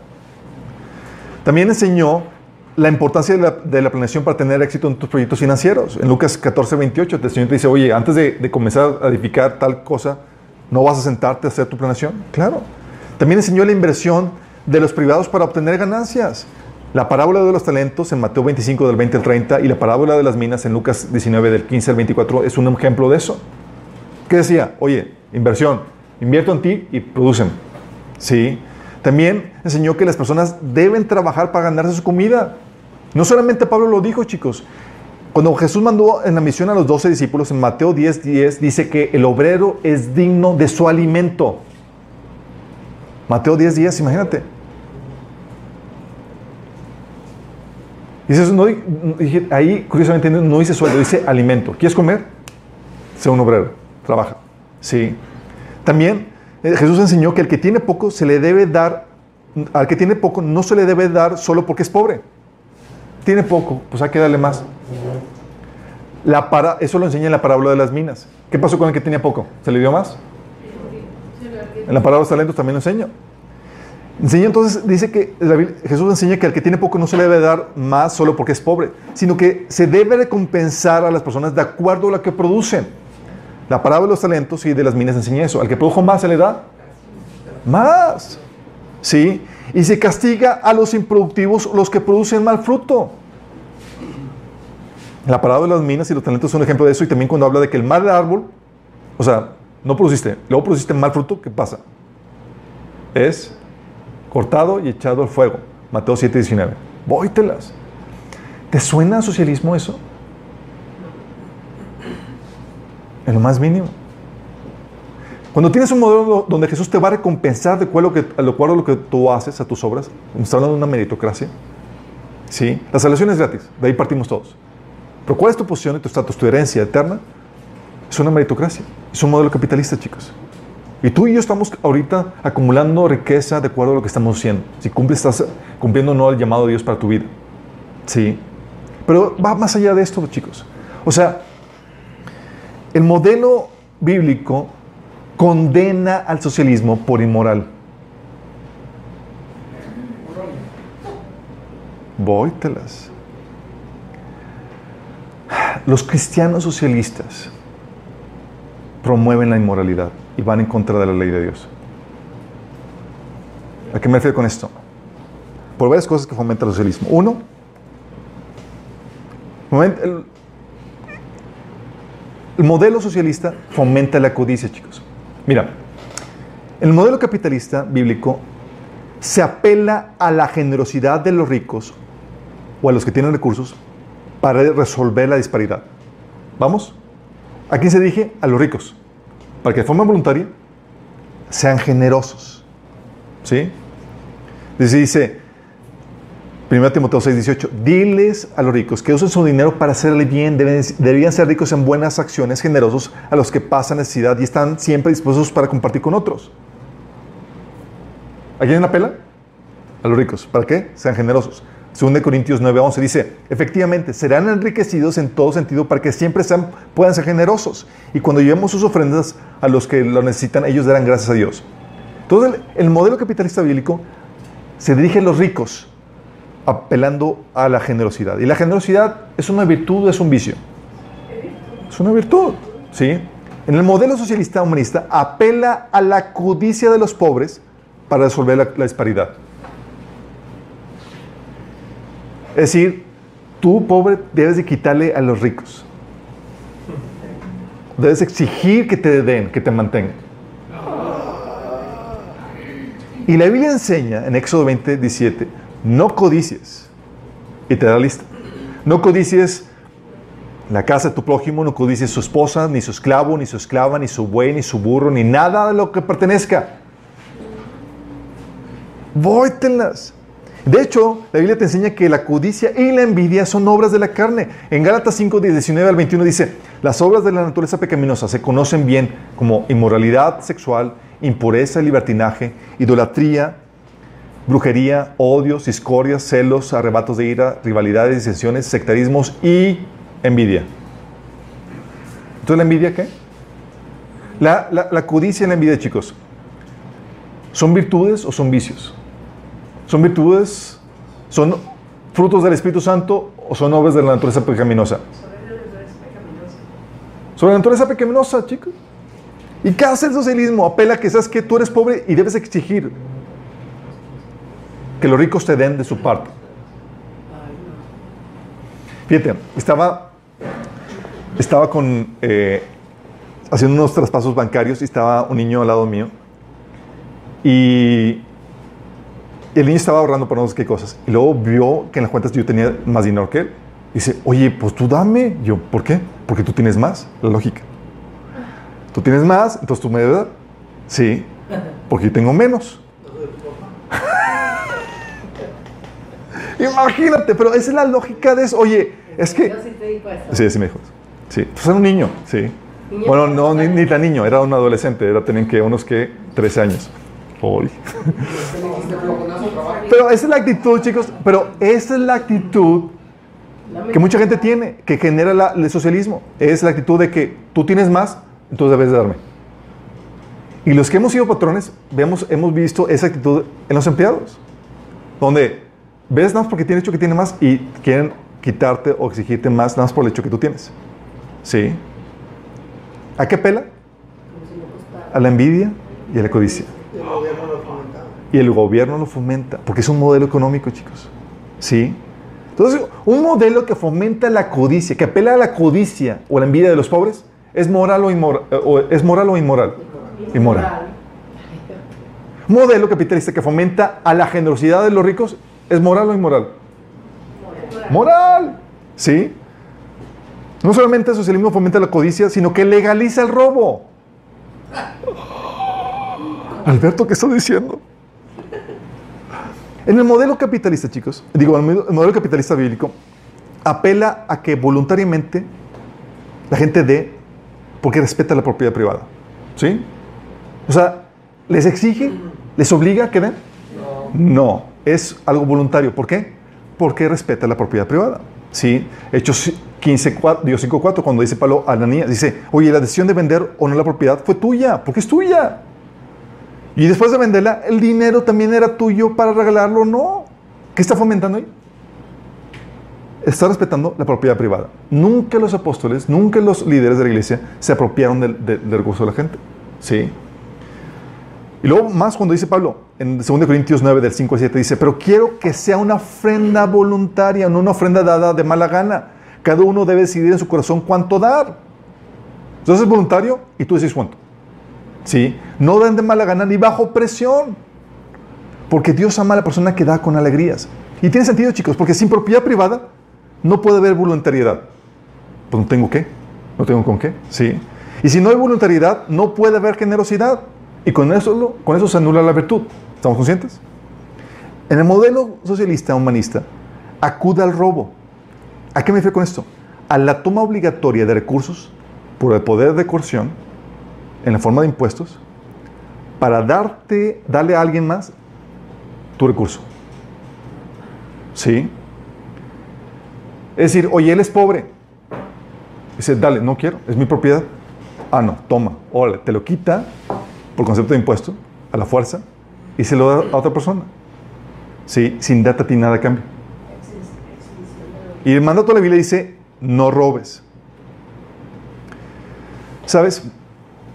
También enseñó la importancia de la, de la planeación para tener éxito en tus proyectos financieros. En Lucas 14, 28, el Señor te dice, oye, antes de, de comenzar a edificar tal cosa, ¿no vas a sentarte a hacer tu planeación? Claro. También enseñó la inversión de los privados para obtener ganancias. La parábola de los talentos en Mateo 25 del 20 al 30 y la parábola de las minas en Lucas 19 del 15 al 24 es un ejemplo de eso. ¿Qué decía? Oye, inversión, invierto en ti y producen. Sí. También enseñó que las personas deben trabajar para ganarse su comida. No solamente Pablo lo dijo, chicos. Cuando Jesús mandó en la misión a los 12 discípulos, en Mateo 10, 10, dice que el obrero es digno de su alimento. Mateo 10, 10, imagínate. Dice eso, no, dije, ahí, curiosamente, no dice sueldo, dice alimento. ¿Quieres comer? Sea un obrero, trabaja. Sí. También eh, Jesús enseñó que el que tiene poco se le debe dar al que tiene poco no se le debe dar solo porque es pobre. Tiene poco, pues hay que darle más. La eso lo enseña en la parábola de las minas. ¿Qué pasó con el que tenía poco? ¿Se le dio más? En la parábola de los talentos también lo enseña. Enseña entonces, dice que Jesús enseña que al que tiene poco no se le debe dar más solo porque es pobre, sino que se debe recompensar a las personas de acuerdo a lo que producen. La parábola de los talentos y de las minas enseña eso. Al que produjo más se le da más. ¿Sí? Y se castiga a los improductivos, los que producen mal fruto. La parábola de las minas y los talentos son un ejemplo de eso. Y también cuando habla de que el mal árbol, o sea, no produciste, luego produciste mal fruto, ¿qué pasa? Es cortado y echado al fuego. Mateo 7, 19. Vóytelas. ¿Te suena a socialismo eso? En lo más mínimo. Cuando tienes un modelo donde Jesús te va a recompensar de acuerdo, a lo que tú haces, a tus obras, está hablando de una meritocracia. ¿Sí? La salvación es gratis, de ahí partimos todos. Pero ¿cuál es tu posición tu estatus, tu herencia eterna? Es una meritocracia, es un modelo capitalista, chicos. Y tú y yo estamos ahorita acumulando riqueza de acuerdo a lo que estamos haciendo. Si cumples, estás cumpliendo o no el llamado de Dios para tu vida. Sí. Pero va más allá de esto, chicos. O sea, el modelo bíblico condena al socialismo por inmoral. Vóytelas. Los cristianos socialistas promueven la inmoralidad y van en contra de la ley de Dios. ¿A qué me refiero con esto? Por varias cosas que fomentan el socialismo. Uno, el modelo socialista fomenta la codicia, chicos. Mira, el modelo capitalista bíblico se apela a la generosidad de los ricos o a los que tienen recursos para resolver la disparidad. ¿Vamos? ¿A quién se dirige? A los ricos. Para que de forma voluntaria sean generosos. ¿Sí? Dice, dice 1 Timoteo 6, 18, diles a los ricos que usen su dinero para hacerle bien, deben, deberían ser ricos en buenas acciones, generosos a los que pasan necesidad y están siempre dispuestos para compartir con otros. ¿A quién apela? A los ricos. ¿Para qué? Sean generosos. Según de Corintios 9, 11 dice, efectivamente, serán enriquecidos en todo sentido para que siempre sean, puedan ser generosos. Y cuando llevemos sus ofrendas a los que lo necesitan, ellos darán gracias a Dios. Entonces, el, el modelo capitalista bíblico se dirige a los ricos, apelando a la generosidad. Y la generosidad es una virtud es un vicio. Es una virtud, ¿sí? En el modelo socialista humanista apela a la codicia de los pobres para resolver la disparidad. Es decir, tú, pobre, debes de quitarle a los ricos. Debes exigir que te den, que te mantengan. Y la Biblia enseña en Éxodo 20, 17, no codicies. Y te da lista. No codicies la casa de tu prójimo, no codicies su esposa, ni su esclavo, ni su esclava, ni su buey, ni su burro, ni nada de lo que pertenezca. Vóytelas. De hecho, la Biblia te enseña que la codicia y la envidia son obras de la carne. En Gálatas 5, 19 al 21 dice, las obras de la naturaleza pecaminosa se conocen bien como inmoralidad sexual, impureza libertinaje, idolatría, brujería, odios, discordias, celos, arrebatos de ira, rivalidades, disensiones, sectarismos y envidia. Entonces, ¿la envidia qué? La, la, la codicia y la envidia, chicos, ¿son virtudes o son vicios? ¿Son virtudes? ¿Son frutos del Espíritu Santo o son obras de la naturaleza pecaminosa? Sobre la naturaleza pecaminosa, chicos. ¿Y hace el socialismo? Apela a que sabes que tú eres pobre y debes exigir que los ricos te den de su parte. Fíjate, estaba, estaba con, eh, haciendo unos traspasos bancarios y estaba un niño al lado mío. Y y el niño estaba ahorrando para no sé qué cosas. Y luego vio que en las cuentas yo tenía más dinero que él. Dice, oye, pues tú dame. Yo, ¿por qué? Porque tú tienes más. La lógica. Tú tienes más, entonces tú me debes dar. Sí, porque yo tengo menos. Imagínate, pero esa es la lógica de eso. Oye, es que... Yo sí te digo eso. Sí, sí me dijo. Sí, pues era un niño, sí. Niño Bueno, no, ni tan niño, era un adolescente, era tenían que unos que 13 años, Pero esa es la actitud, chicos. Pero esa es la actitud que mucha gente tiene, que genera la- el socialismo. Es la actitud de que tú tienes más, entonces debes de darme. Y los que hemos sido patrones, vemos, hemos visto esa actitud en los empleados. Donde ves nada más porque tiene hecho que tiene más y quieren quitarte o exigirte más nada más por el hecho que tú tienes. ¿Sí? ¿A qué pela? A la envidia y a la codicia. El gobierno lo fomentaba. Y el gobierno lo fomenta, porque es un modelo económico, chicos. ¿Sí? Entonces, un modelo que fomenta la codicia, que apela a la codicia o a la envidia de los pobres, ¿es moral o, inmor- o, ¿es moral, o inmoral? Inmoral. Un modelo capitalista que fomenta a la generosidad de los ricos, ¿es moral o inmoral? Moral. ¿Sí? No solamente el socialismo fomenta la codicia, sino que legaliza el robo. Alberto, ¿qué estás diciendo? En el modelo capitalista, chicos, digo, el modelo- el modelo capitalista bíblico apela a que voluntariamente la gente dé porque respeta la propiedad privada. ¿Sí? O sea, ¿les exige? ¿Les obliga a que den? No, es algo voluntario. ¿Por qué? Porque respeta la propiedad privada. ¿Sí? Hechos 15, 4, digo, 5, 4, cuando dice Pablo a Ananías, dice, oye, la decisión de vender o no la propiedad fue tuya, porque es tuya. Y después de venderla, el dinero también era tuyo para regalarlo no. ¿Qué está fomentando ahí? Está respetando la propiedad privada. Nunca los apóstoles, nunca los líderes de la iglesia se apropiaron del, del- del recurso de la gente. ¿Sí? Y luego más cuando dice Pablo, en 2 Corintios 9, del 5 al 7, dice, pero quiero que sea una ofrenda voluntaria, no una ofrenda dada de mala gana. Cada uno debe decidir en su corazón cuánto dar. Entonces es voluntario y tú decides cuánto. ¿Sí? No den de mala gana ni bajo presión. Porque Dios ama a la persona que da con alegrías. Y tiene sentido, chicos, porque sin propiedad privada no puede haber voluntariedad. Pues no tengo qué, no tengo con qué, ¿sí? Y si no hay voluntariedad, no puede haber generosidad. Y con eso, con eso se anula la virtud. ¿Estamos conscientes? En el modelo socialista humanista, acude al robo. ¿A qué me refiero con esto? A la toma obligatoria de recursos por el poder de coerción en la forma de impuestos para darte, darle a alguien más tu recurso. ¿Sí? Es decir, oye, él es pobre. Dice, dale, no quiero, es mi propiedad. Ah, no, toma, órale, te lo quita por concepto de impuesto, a la fuerza, y se lo da a otra persona. ¿Sí? Sin darte a ti nada a cambio. Y el mandato de la Biblia dice, no robes. ¿Sabes?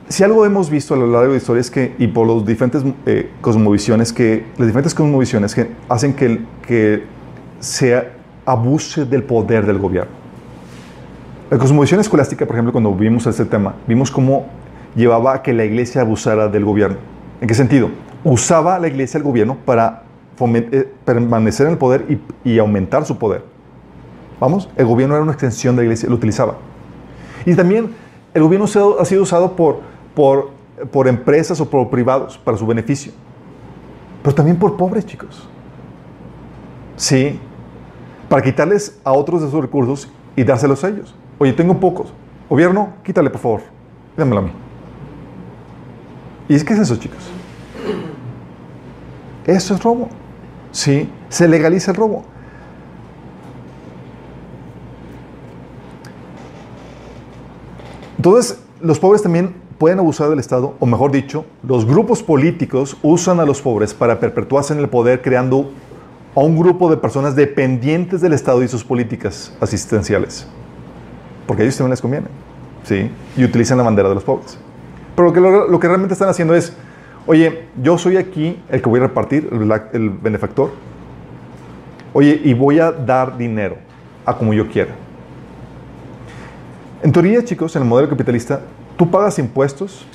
Si algo hemos visto a lo largo de la historia es que, y por las diferentes eh, cosmovisiones, que las diferentes cosmovisiones que hacen que, que se abuse del poder del gobierno. La cosmovisión escolástica, por ejemplo, cuando vimos este tema, vimos cómo llevaba a que la iglesia abusara del gobierno. ¿En qué sentido? Usaba la iglesia el gobierno para eh, permanecer en el poder y, y aumentar su poder. Vamos, el gobierno era una extensión de la iglesia, lo utilizaba. Y también el gobierno ha sido usado por, por, por empresas o por privados para su beneficio. Pero también por pobres, chicos. Sí. Para quitarles a otros de sus recursos y dárselos a ellos. Oye, tengo pocos. Gobierno, quítale, por favor. Dámelo a mí. ¿Y es qué es eso, chicos? Eso es robo. Sí. Se legaliza el robo. Entonces, los pobres también pueden abusar del Estado, o mejor dicho, los grupos políticos usan a los pobres para perpetuarse en el poder creando a un grupo de personas dependientes del Estado y sus políticas asistenciales. Porque a ellos también les conviene. ¿sí? Y utilizan la bandera de los pobres. Pero lo que, lo, lo que realmente están haciendo es, oye, yo soy aquí el que voy a repartir, el, el benefactor. Oye, y voy a dar dinero a como yo quiera. En teoría, chicos, en el modelo capitalista, tú pagas impuestos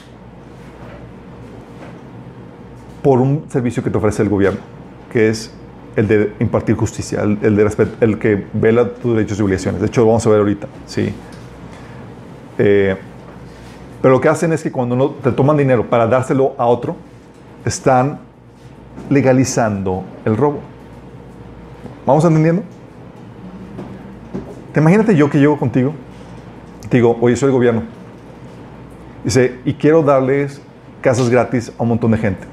por un servicio que te ofrece el gobierno, que es el de impartir justicia, el, de respet- el que vela tus derechos y obligaciones. De hecho, lo vamos a ver ahorita, sí. Eh, pero lo que hacen es que cuando te toman dinero para dárselo a otro, están legalizando el robo. ¿Vamos entendiendo? Te imagínate yo que llego contigo digo, oye, soy el gobierno. Dice, y quiero darles casas gratis a un montón de gente.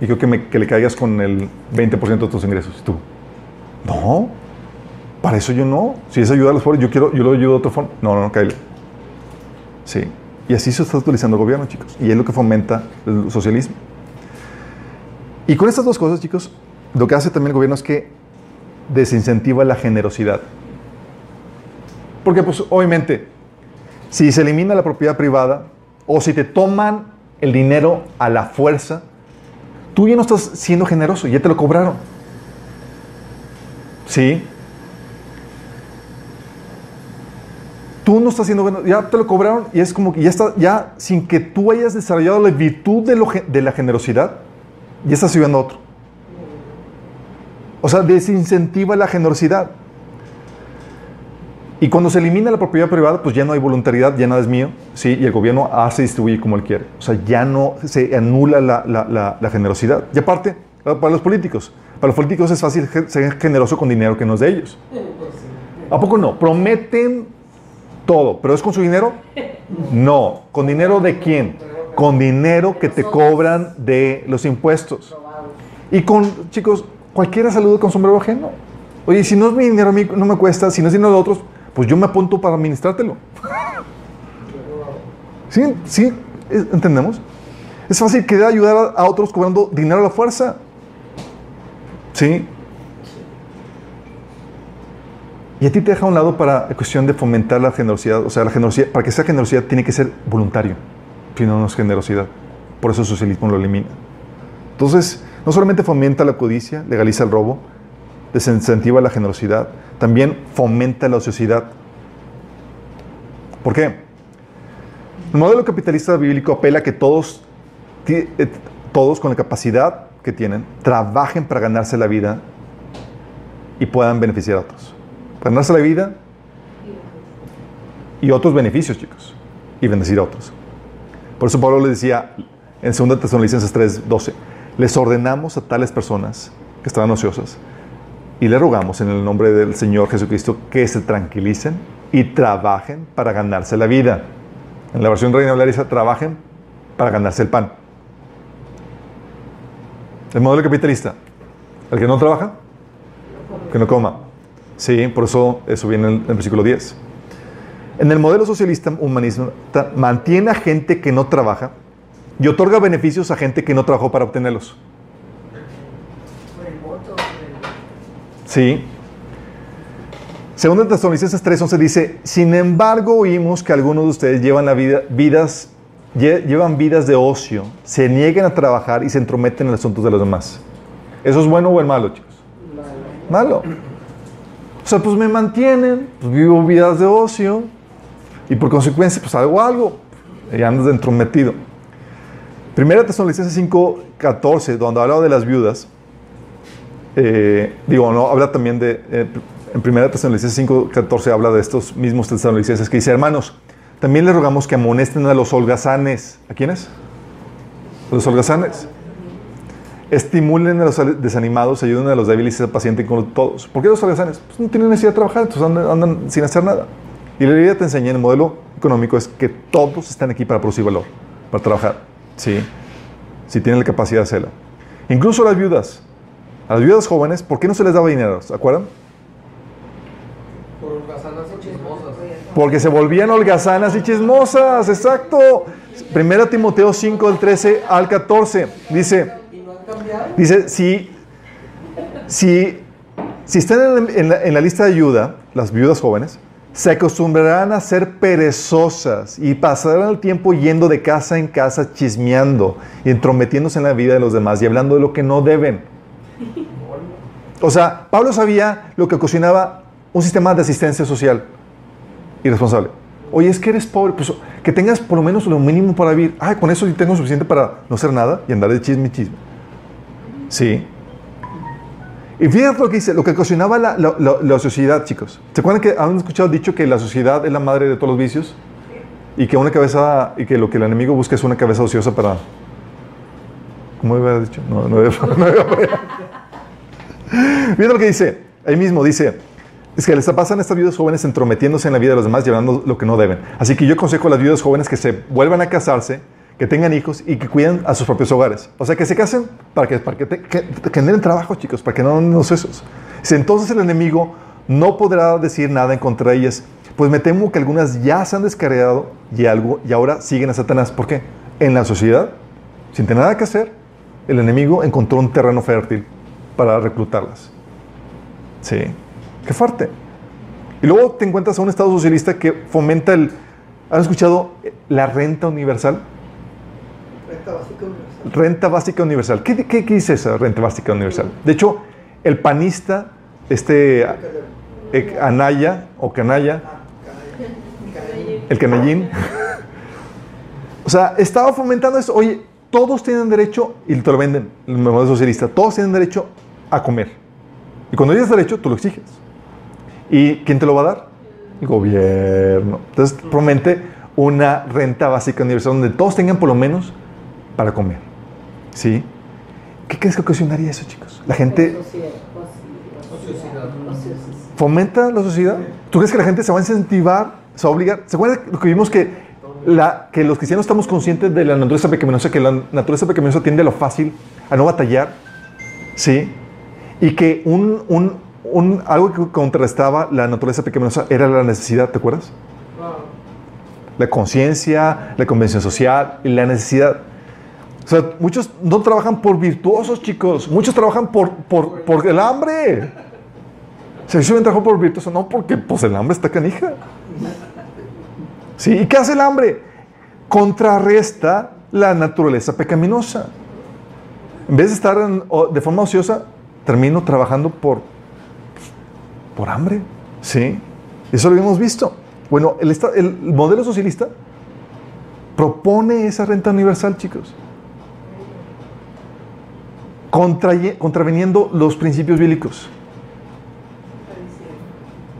y quiero que, me- que le caigas con el 20% de tus ingresos. Y tú, no, para eso yo no. Si es ayudar a los pobres, yo, quiero, yo lo ayudo de otra forma. No, no, no, cállate. Sí. Y así se está utilizando el gobierno, chicos. Y es lo que fomenta el socialismo. Y con estas dos cosas, chicos, lo que hace también el gobierno es que desincentiva la generosidad. Porque, pues, obviamente, si se elimina la propiedad privada o si te toman el dinero a la fuerza, tú ya no estás siendo generoso, ya te lo cobraron. ¿Sí? Tú no estás siendo bueno, ya te lo cobraron y es como que ya está, ya sin que tú hayas desarrollado la virtud de, la generosidad, ya estás ayudando a otro. O sea, desincentiva la generosidad. Y cuando se elimina la propiedad privada, pues ya no hay voluntariedad, ya nada es mío, ¿sí? Y el gobierno hace y distribuye como él quiere. O sea, ya no se anula la, generosidad. Y aparte, para los políticos, para los políticos es fácil ser generoso con dinero que no es de ellos. ¿A poco no? Prometen todo, pero ¿es con su dinero? No. ¿Con dinero de quién? Con dinero que te cobran de los impuestos. Y con, chicos, cualquiera saluda con sombrero ajeno. Oye, si no es mi dinero a mí, no me cuesta, si no es dinero de otros, pues yo me apunto para administrártelo. ¿Sí? ¿Sí? ¿Es- ¿Entendemos? Es fácil querer ayudar a otros cobrando dinero a la fuerza. ¿Sí? Y a ti te deja a un lado para la cuestión de fomentar la generosidad. O sea, la generosidad, para que sea generosidad tiene que ser voluntario. Si no, no es generosidad. Por eso el socialismo lo elimina. Entonces, no solamente fomenta la codicia, legaliza el robo, desincentiva la generosidad, también fomenta la ociosidad. ¿Por qué? El modelo capitalista bíblico apela a que todos, eh, todos con la capacidad que tienen trabajen para ganarse la vida y puedan beneficiar a otros. Ganarse la vida y otros beneficios, chicos, y bendecir a otros. Por eso Pablo le decía en 2 Tesalonicenses 3, 12, les ordenamos a tales personas que estaban ociosas y le rogamos en el nombre del Señor Jesucristo que se tranquilicen y trabajen para ganarse la vida. En la versión Reina Valera trabajen para ganarse el pan. El modelo capitalista, el que no trabaja, que no coma. Sí, por eso eso viene en el, en el versículo 10. En el modelo socialista humanista mantiene a gente que no trabaja y otorga beneficios a gente que no trabajó para obtenerlos. Sí. Segundo de Tesalonicenses 3:11 dice, sin embargo oímos que algunos de ustedes llevan, la vida, vidas, lle- llevan vidas de ocio, se niegan a trabajar y se entrometen en los asuntos de los demás. ¿Eso es bueno o es malo, chicos? Malo. O sea, pues me mantienen, pues vivo vidas de ocio y por consecuencia pues hago algo y andas de entrometido. Primera Tesalonicenses 5:14, donde habla de las viudas, eh, digo, no, habla también de, eh, en 1 Tesalonicenses 5.14 habla de estos mismos tesalonicenses que dice, hermanos, también les rogamos que amonesten a los holgazanes. ¿A quiénes? A los holgazanes. Estimulen a los desanimados, ayuden a los débiles y se pacienten con todos. ¿Por qué los holgazanes? Pues no tienen necesidad de trabajar, entonces andan, andan sin hacer nada. Y la idea te enseña en el modelo económico es que todos están aquí para producir valor, para trabajar. Sí, si tienen la capacidad de hacerlo. Incluso las viudas. A las viudas jóvenes, ¿por qué no se les daba dinero? ¿Se acuerdan? Por holgazanas y chismosas. Porque se volvían holgazanas y chismosas, exacto. Primera Timoteo 5, del 13 al 14. Dice, dice, si, si, si están en, la- en la, en la lista de ayuda, las viudas jóvenes, se acostumbrarán a ser perezosas y pasarán el tiempo yendo de casa en casa chismeando y entrometiéndose en la vida de los demás y hablando de lo que no deben. O sea, Pablo sabía lo que ocasionaba un sistema de asistencia social irresponsable. Oye, es que eres pobre, pues que tengas por lo menos lo mínimo para vivir. Ah, con eso sí tengo suficiente para no hacer nada y andar de chisme y chisme. Sí. Y fíjate lo que dice, lo que ocasionaba la, la, sociedad, chicos. ¿Se acuerdan que han escuchado dicho que la sociedad es la madre de todos los vicios? Y que una cabeza, y que lo que el enemigo busca es una cabeza ociosa para. ¿Cómo había dicho? No, no, Mira lo que dice, ahí mismo dice, es que les pasan a estas viudas jóvenes entrometiéndose en la vida de los demás hablando lo que no deben. Así que yo aconsejo a las viudas jóvenes que se vuelvan a casarse, que tengan hijos y que cuiden a sus propios hogares. O sea, que se casen para que, para que, que- que generen trabajo, chicos, para que no den los esos. Dice, Entonces el enemigo no podrá decir nada en contra de ellas, pues me temo que algunas ya se han descarriado y, algo, y ahora siguen a Satanás. ¿Por qué? En la sociedad, sin tener nada que hacer, el enemigo encontró un terreno fértil para reclutarlas. Sí, qué fuerte. Y luego te encuentras a un Estado socialista que fomenta el... ¿Han escuchado la renta universal? Renta básica universal. Renta básica universal. ¿Qué, qué, qué dice esa renta básica universal? De hecho, el panista, este eh, Anaya o Canalla, el canallín, o sea, estaba fomentando eso. Oye, todos tienen derecho, y te lo venden, el modelo socialista, todos tienen derecho a comer. Y cuando tienes derecho, tú lo exiges. ¿Y quién te lo va a dar? El gobierno. Entonces, promete una renta básica universal donde todos tengan por lo menos para comer. ¿Sí? ¿Qué crees que ocasionaría eso, chicos? La gente fomenta la sociedad. ¿Tú crees que la gente se va a incentivar, se va a obligar? ¿Se acuerdan lo que vimos que, la, que los cristianos estamos conscientes de la naturaleza pecaminosa, que la naturaleza pecaminosa tiende a lo fácil, a no batallar? ¿Sí? Y que un, un, un- algo que contrastaba la naturaleza pecaminosa era la necesidad, ¿te acuerdas? La conciencia, la convención social y la necesidad. O sea, muchos no trabajan por virtuosos, chicos. Muchos trabajan por, por, por el hambre. O sea, yo también trabajo por virtuoso, no porque pues el hambre está canija. ¿Sí? ¿Y qué hace el hambre? Contrarresta la naturaleza pecaminosa. En vez de estar en- de forma ociosa, termino trabajando por, por hambre. ¿Sí? Eso lo hemos visto. Bueno, el, el modelo socialista propone esa renta universal, chicos. Contraveniendo los principios bíblicos.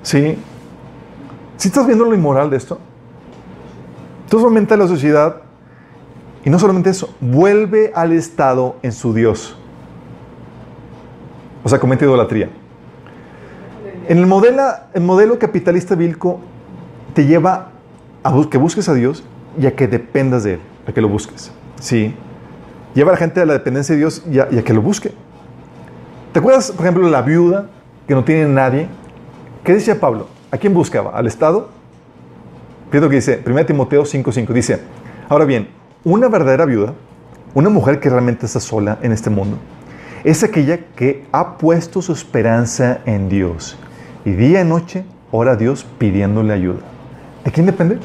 ¿Sí? ¿Sí estás viendo lo inmoral de esto? Entonces aumenta la sociedad y no solamente eso, vuelve al Estado en su Dios. O sea, comete idolatría. En el modelo, el modelo capitalista bíblico te lleva a que busques a Dios y a que dependas de Él, a que lo busques. Sí. Lleva a la gente a la dependencia de Dios y a, que lo busque. ¿Te acuerdas, por ejemplo, la viuda que no tiene nadie? ¿Qué decía Pablo? ¿A quién buscaba? ¿Al Estado? Fíjate que dice 1 Timoteo 5:5. Dice, ahora bien, una verdadera viuda, una mujer que realmente está sola en este mundo, es aquella que ha puesto su esperanza en Dios y día y noche ora a Dios pidiéndole ayuda. ¿De quién depende?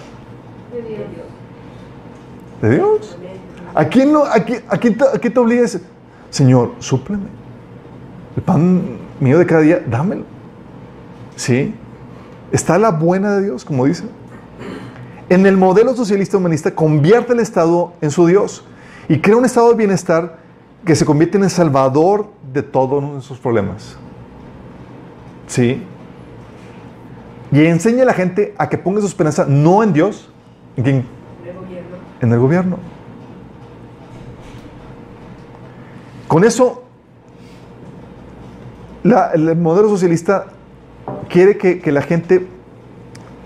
¿De Dios? ¿A quién, no, a quién- a quién te, a quién te obligas? Señor, súpleme. El pan mío de cada día, dámelo. ¿Sí? Está la buena de Dios, como dice. En el modelo socialista humanista convierte el Estado en su Dios y crea un estado de bienestar que se convierte en el salvador de todos nuestros problemas. ¿Sí? Y enseña a la gente a que ponga su esperanza no en Dios, ¿en quién? En el gobierno. Con eso, el modelo socialista quiere que, la gente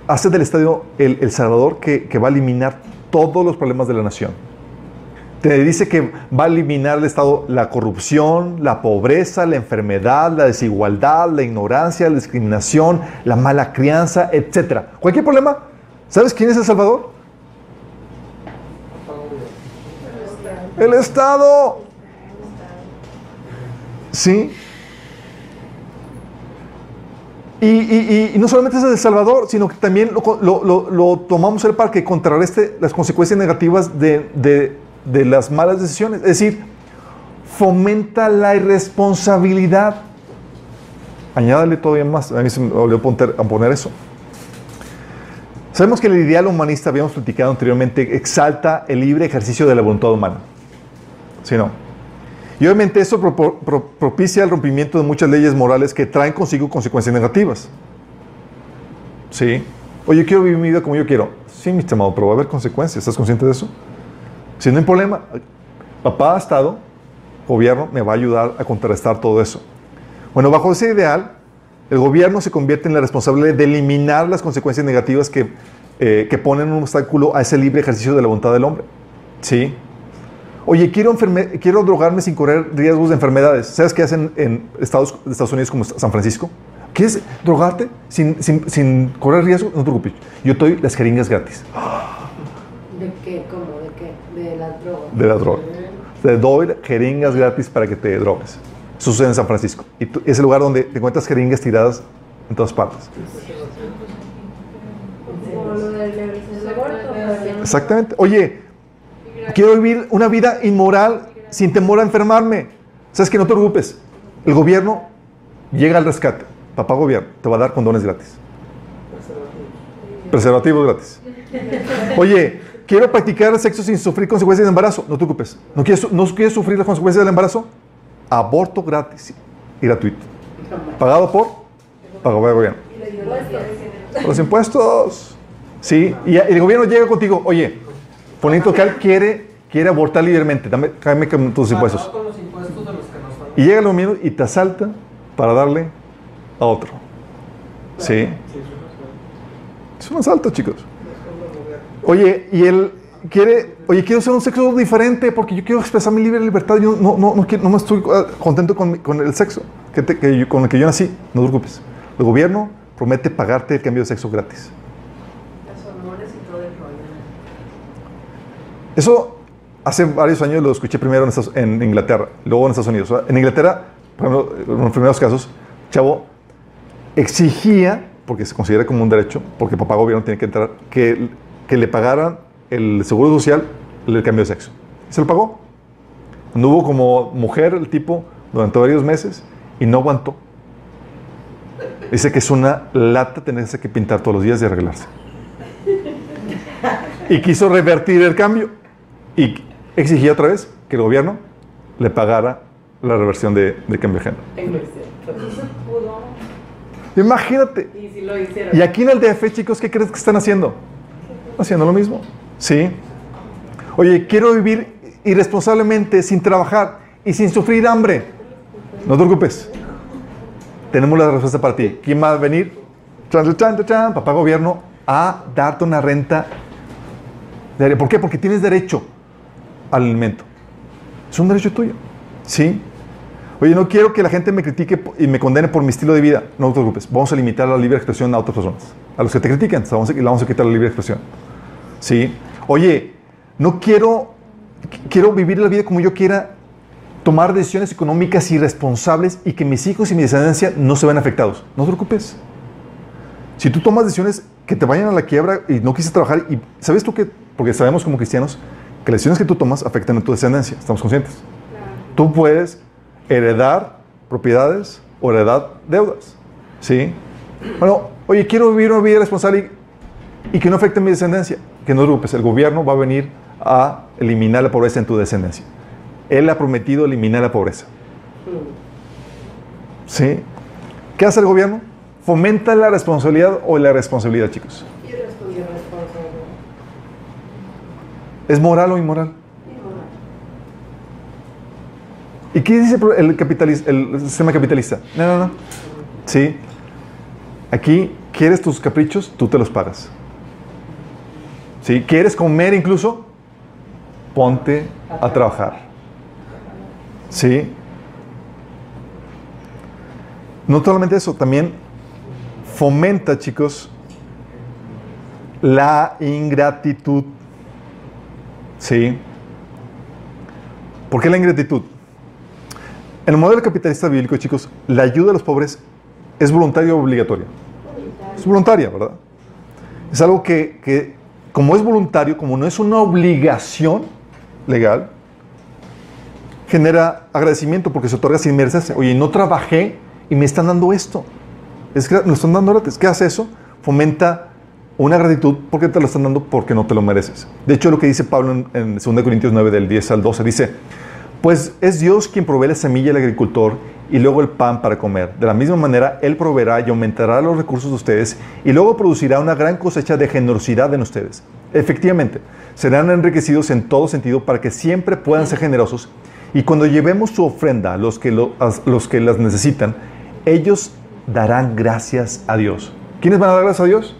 hace del estadio el, el Salvador que, que va a eliminar todos los problemas de la nación. Te dice que va a eliminar el Estado la corrupción, la pobreza, la enfermedad, la desigualdad, la ignorancia, la discriminación, la mala crianza, etc. Cualquier problema, ¿sabes quién es el Salvador? El Estado. Sí. Y, y- y- no solamente es el Salvador, sino que también lo, tomamos él para que contrarreste las consecuencias negativas de- de las malas decisiones. Es decir, fomenta la irresponsabilidad. Añádale todavía más. A mí se me a poner eso. Sabemos que el ideal humanista, habíamos platicado anteriormente, exalta el libre ejercicio de la voluntad humana. ¿Sí no? Y obviamente eso pro- pro- propicia el rompimiento de muchas leyes morales que traen consigo consecuencias negativas. ¿Sí? Oye, quiero vivir mi vida como yo quiero. Sí, mi estimado, pero va a haber consecuencias. ¿Estás consciente de eso? Si no hay problema, papá, Estado, gobierno, me va a ayudar a contrarrestar todo eso. Bueno, bajo ese ideal, el gobierno se convierte en la responsable de eliminar las consecuencias negativas que, eh, que ponen un obstáculo a ese libre ejercicio de la voluntad del hombre. Sí. Oye, quiero, quiero drogarme sin correr riesgos de enfermedades. ¿Sabes qué hacen en Estados, Estados Unidos como San Francisco? ¿Quieres drogarte sin, sin, sin correr riesgo? No te preocupes. Yo te doy las jeringas gratis. ¿De qué? De la droga. Te doy jeringas gratis para que te drogues. Eso sucede en San Francisco. Y es el lugar donde te encuentras jeringas tiradas en todas partes. Exactamente. Oye, quiero vivir una vida inmoral sin temor a enfermarme. ¿Sabes que No te preocupes. El gobierno llega al rescate. Papá gobierno te va a dar condones gratis. Preservativos gratis. Oye, quiero practicar el sexo sin sufrir consecuencias de embarazo. No te preocupes. ¿No quieres, su- no quieres sufrir las consecuencias del embarazo? Aborto gratis y gratuito. ¿Pagado por? Pagado por el gobierno. Por los impuestos. Sí, y el gobierno llega contigo, oye, Político local quiere, quiere abortar libremente, dame, con tus impuestos. Los impuestos. Y llega el gobierno y te asalta para darle a otro. Sí. Es un asalto, chicos. Oye, y él quiere, oye, quiero hacer un sexo diferente porque yo quiero expresar mi libre libertad. Yo no, no, no, quiero- no me estoy ah, contento con, con el sexo que te- que yo- con el que yo nací. No te preocupes. El gobierno promete pagarte el cambio de sexo gratis. Las hormonas y todo el rollo. Eso hace varios años lo escuché primero en, Estados- en Inglaterra, luego en Estados Unidos. En Inglaterra, por ejemplo, en los primeros casos, Chavo exigía, porque se considera como un derecho, porque papá gobierno tiene que entrar, que, que le pagaran el seguro social el cambio de sexo. Se lo pagó. Anduvo como mujer el tipo durante varios meses y no aguantó. Dice que es una lata tenerse que pintar todos los días y arreglarse. Y quiso revertir el cambio. Y exigía otra vez que el gobierno le pagara la reversión de, de cambio de género. Imagínate. Y si lo hicieron. Y aquí en el DF, chicos, ¿qué crees que están haciendo? Haciendo lo mismo. Sí. Oye, quiero vivir irresponsablemente sin trabajar y sin sufrir hambre. No te preocupes. Tenemos la respuesta para ti. ¿Quién va a venir? Papá gobierno a darte una renta. diaria. ¿Por qué? Porque tienes derecho al alimento. Es un derecho tuyo. Sí. Oye, no quiero que la gente me critique y me condene por mi estilo de vida. No te preocupes. Vamos a limitar la libre expresión a otras personas. A los que te critican, vamos a, le vamos a quitar la libre expresión. Sí. Oye, no quiero, quiero vivir la vida como yo quiera, tomar decisiones económicas irresponsables y que mis hijos y mi descendencia no se vean afectados. No te preocupes. Si tú tomas decisiones que te vayan a la quiebra y no quieres trabajar, y sabes tú que, porque sabemos como cristianos, que las decisiones que tú tomas afectan a tu descendencia, estamos conscientes. Tú puedes heredar propiedades o heredar deudas. ¿Sí? Bueno, oye, quiero vivir una vida responsable y, y que no afecte a mi descendencia. Que no te preocupes, el gobierno va a venir a eliminar la pobreza en tu descendencia. Él ha prometido eliminar la pobreza. ¿Sí? ¿Qué hace el gobierno? Fomenta la responsabilidad o la responsabilidad, chicos. ¿Es moral o inmoral? ¿Y qué dice el, el sistema capitalista? No, no, no. Sí. Aquí, ¿quieres tus caprichos? Tú te los pagas. ¿Sí? ¿Quieres comer incluso? Ponte a trabajar. ¿Sí? No solamente eso, también fomenta, chicos, la ingratitud. ¿Sí? ¿Por qué la ingratitud? En el modelo capitalista bíblico, chicos, la ayuda a los pobres es voluntaria o obligatoria. Es voluntaria, ¿verdad? Es algo que, que, como es voluntario, como no es una obligación legal, genera agradecimiento porque se otorga sin merecerse. Oye, no trabajé y me están dando esto. Es que están dando gratis. ¿Qué hace eso? Fomenta una gratitud porque te lo están dando porque no te lo mereces. De hecho, lo que dice Pablo en, en 2 Corintios 9, del 10 al 12, dice, pues es Dios quien provee la semilla al agricultor y luego el pan para comer. De la misma manera, Él proveerá y aumentará los recursos de ustedes y luego producirá una gran cosecha de generosidad en ustedes. Efectivamente, serán enriquecidos en todo sentido para que siempre puedan ser generosos y cuando llevemos su ofrenda a los que, lo, los que las necesitan, ellos darán gracias a Dios. ¿Quiénes van a dar gracias a Dios?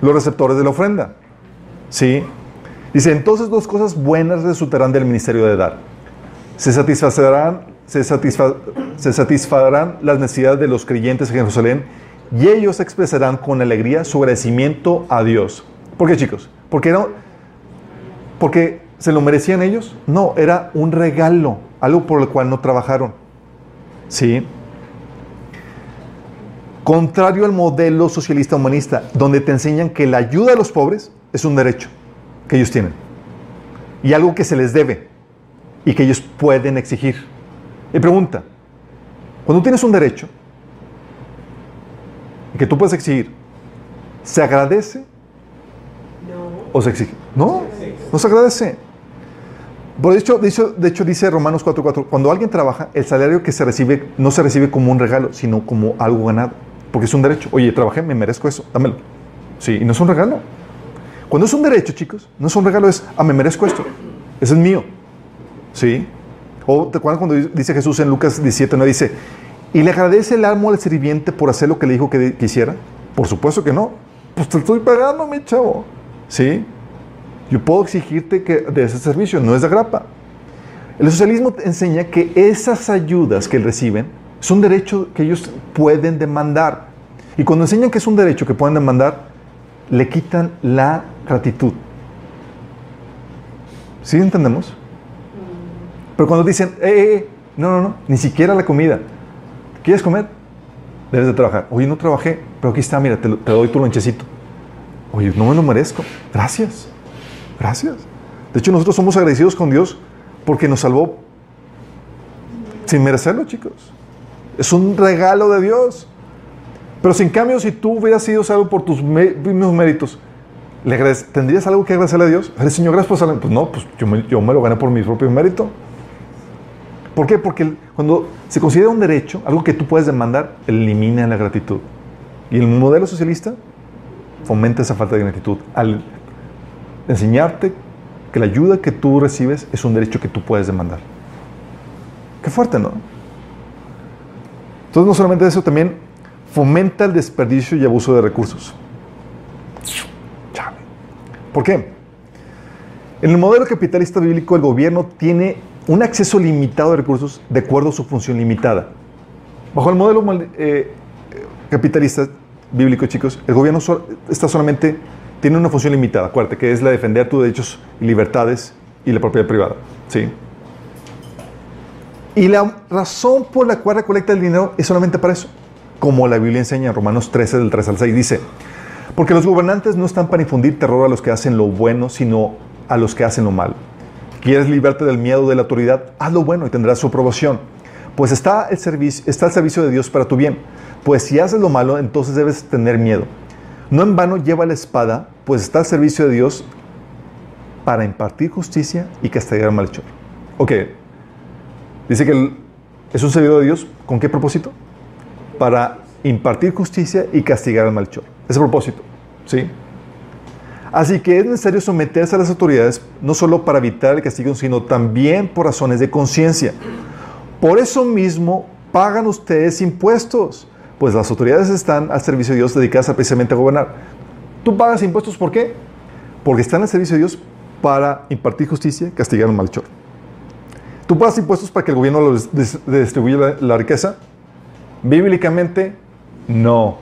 Los receptores de la ofrenda. ¿Sí? Dice, entonces dos cosas buenas resultarán del ministerio de dar. Se satisfacerán, se, satisfa- se satisfarán las necesidades de los creyentes en Jerusalén y ellos expresarán con alegría su agradecimiento a Dios. ¿Por qué, chicos? Porque, era, porque se lo merecían ellos. No, era un regalo, algo por el cual no trabajaron. ¿Sí? Contrario al modelo socialista humanista, donde te enseñan que la ayuda a los pobres es un derecho que ellos tienen y algo que se les debe y que ellos pueden exigir. Y pregunta, cuando tienes un derecho y que tú puedes exigir, ¿se agradece No. o se exige? No, no se agradece. Por hecho, de hecho, de hecho dice Romanos 4.4, cuando alguien trabaja, el salario que se recibe no se recibe como un regalo, sino como algo ganado, porque es un derecho. Oye, trabajé, me merezco eso, dámelo. Sí, y no es un regalo. Cuando es un derecho, chicos, no es un regalo, es, ah, me merezco esto, ese es mío. ¿Sí? O te acuerdas cuando dice Jesús en Lucas 17, no dice, ¿y le agradece el amo al sirviente por hacer lo que le dijo que, hiciera? Por supuesto que no. Pues te estoy pagando, mi chavo. ¿Sí? Yo puedo exigirte que de ese servicio, no es de grapa. El socialismo enseña que esas ayudas que reciben son derechos que ellos pueden demandar. Y cuando enseñan que es un derecho que pueden demandar, le quitan la gratitud. ¿Sí entendemos? Pero cuando dicen, eh, eh, eh, no, no, no, ni siquiera la comida. ¿Quieres comer? Debes de trabajar. Oye, no trabajé, pero aquí está, mira, te, doy tu lonchecito. Oye, no me lo merezco. Gracias. Gracias. De hecho, nosotros somos agradecidos con Dios porque nos salvó sin merecerlo, chicos. Es un regalo de Dios. Pero si en cambio, si tú hubieras sido salvo por tus mismos méritos, ¿le ¿tendrías algo que agradecerle a Dios? "Ay, Señor, gracias por salvarme". Pues no, pues yo me, yo me lo gané por mi propio mérito. ¿Por qué? Porque cuando se considera un derecho, algo que tú puedes demandar, elimina la gratitud. Y el modelo socialista fomenta esa falta de gratitud al enseñarte que la ayuda que tú recibes es un derecho que tú puedes demandar. Qué fuerte, ¿no? Entonces, no solamente eso, también fomenta el desperdicio y abuso de recursos. ¿Por qué? En el modelo capitalista bíblico, el gobierno tiene un acceso limitado de recursos de acuerdo a su función limitada. Bajo el modelo eh, capitalista bíblico, chicos, el gobierno está solamente tiene una función limitada, acuérdate, que es la de defender tus derechos y libertades y la propiedad privada. ¿sí? Y la razón por la cual recolecta el dinero es solamente para eso, como la Biblia enseña en Romanos 13, del 3 al 6, dice, porque los gobernantes no están para infundir terror a los que hacen lo bueno, sino a los que hacen lo malo. ¿Quieres librarte del miedo de la autoridad? Haz lo bueno y tendrás su aprobación. Pues está el servicio, está el servicio de Dios para tu bien. Pues si haces lo malo, entonces debes tener miedo. No en vano lleva la espada, pues está al servicio de Dios para impartir justicia y castigar al malhechor. Ok, dice que es un servidor de Dios, ¿con qué propósito? Para impartir justicia y castigar al malhechor. Ese propósito, ¿sí? Así que es necesario someterse a las autoridades no solo para evitar el castigo, sino también por razones de conciencia. Por eso mismo pagan ustedes impuestos, pues las autoridades están al servicio de Dios dedicadas a precisamente a gobernar. Tú pagas impuestos ¿por qué? Porque están al servicio de Dios para impartir justicia castigar al malhechor. ¿Tú pagas impuestos para que el gobierno distribuya la riqueza? Bíblicamente, no.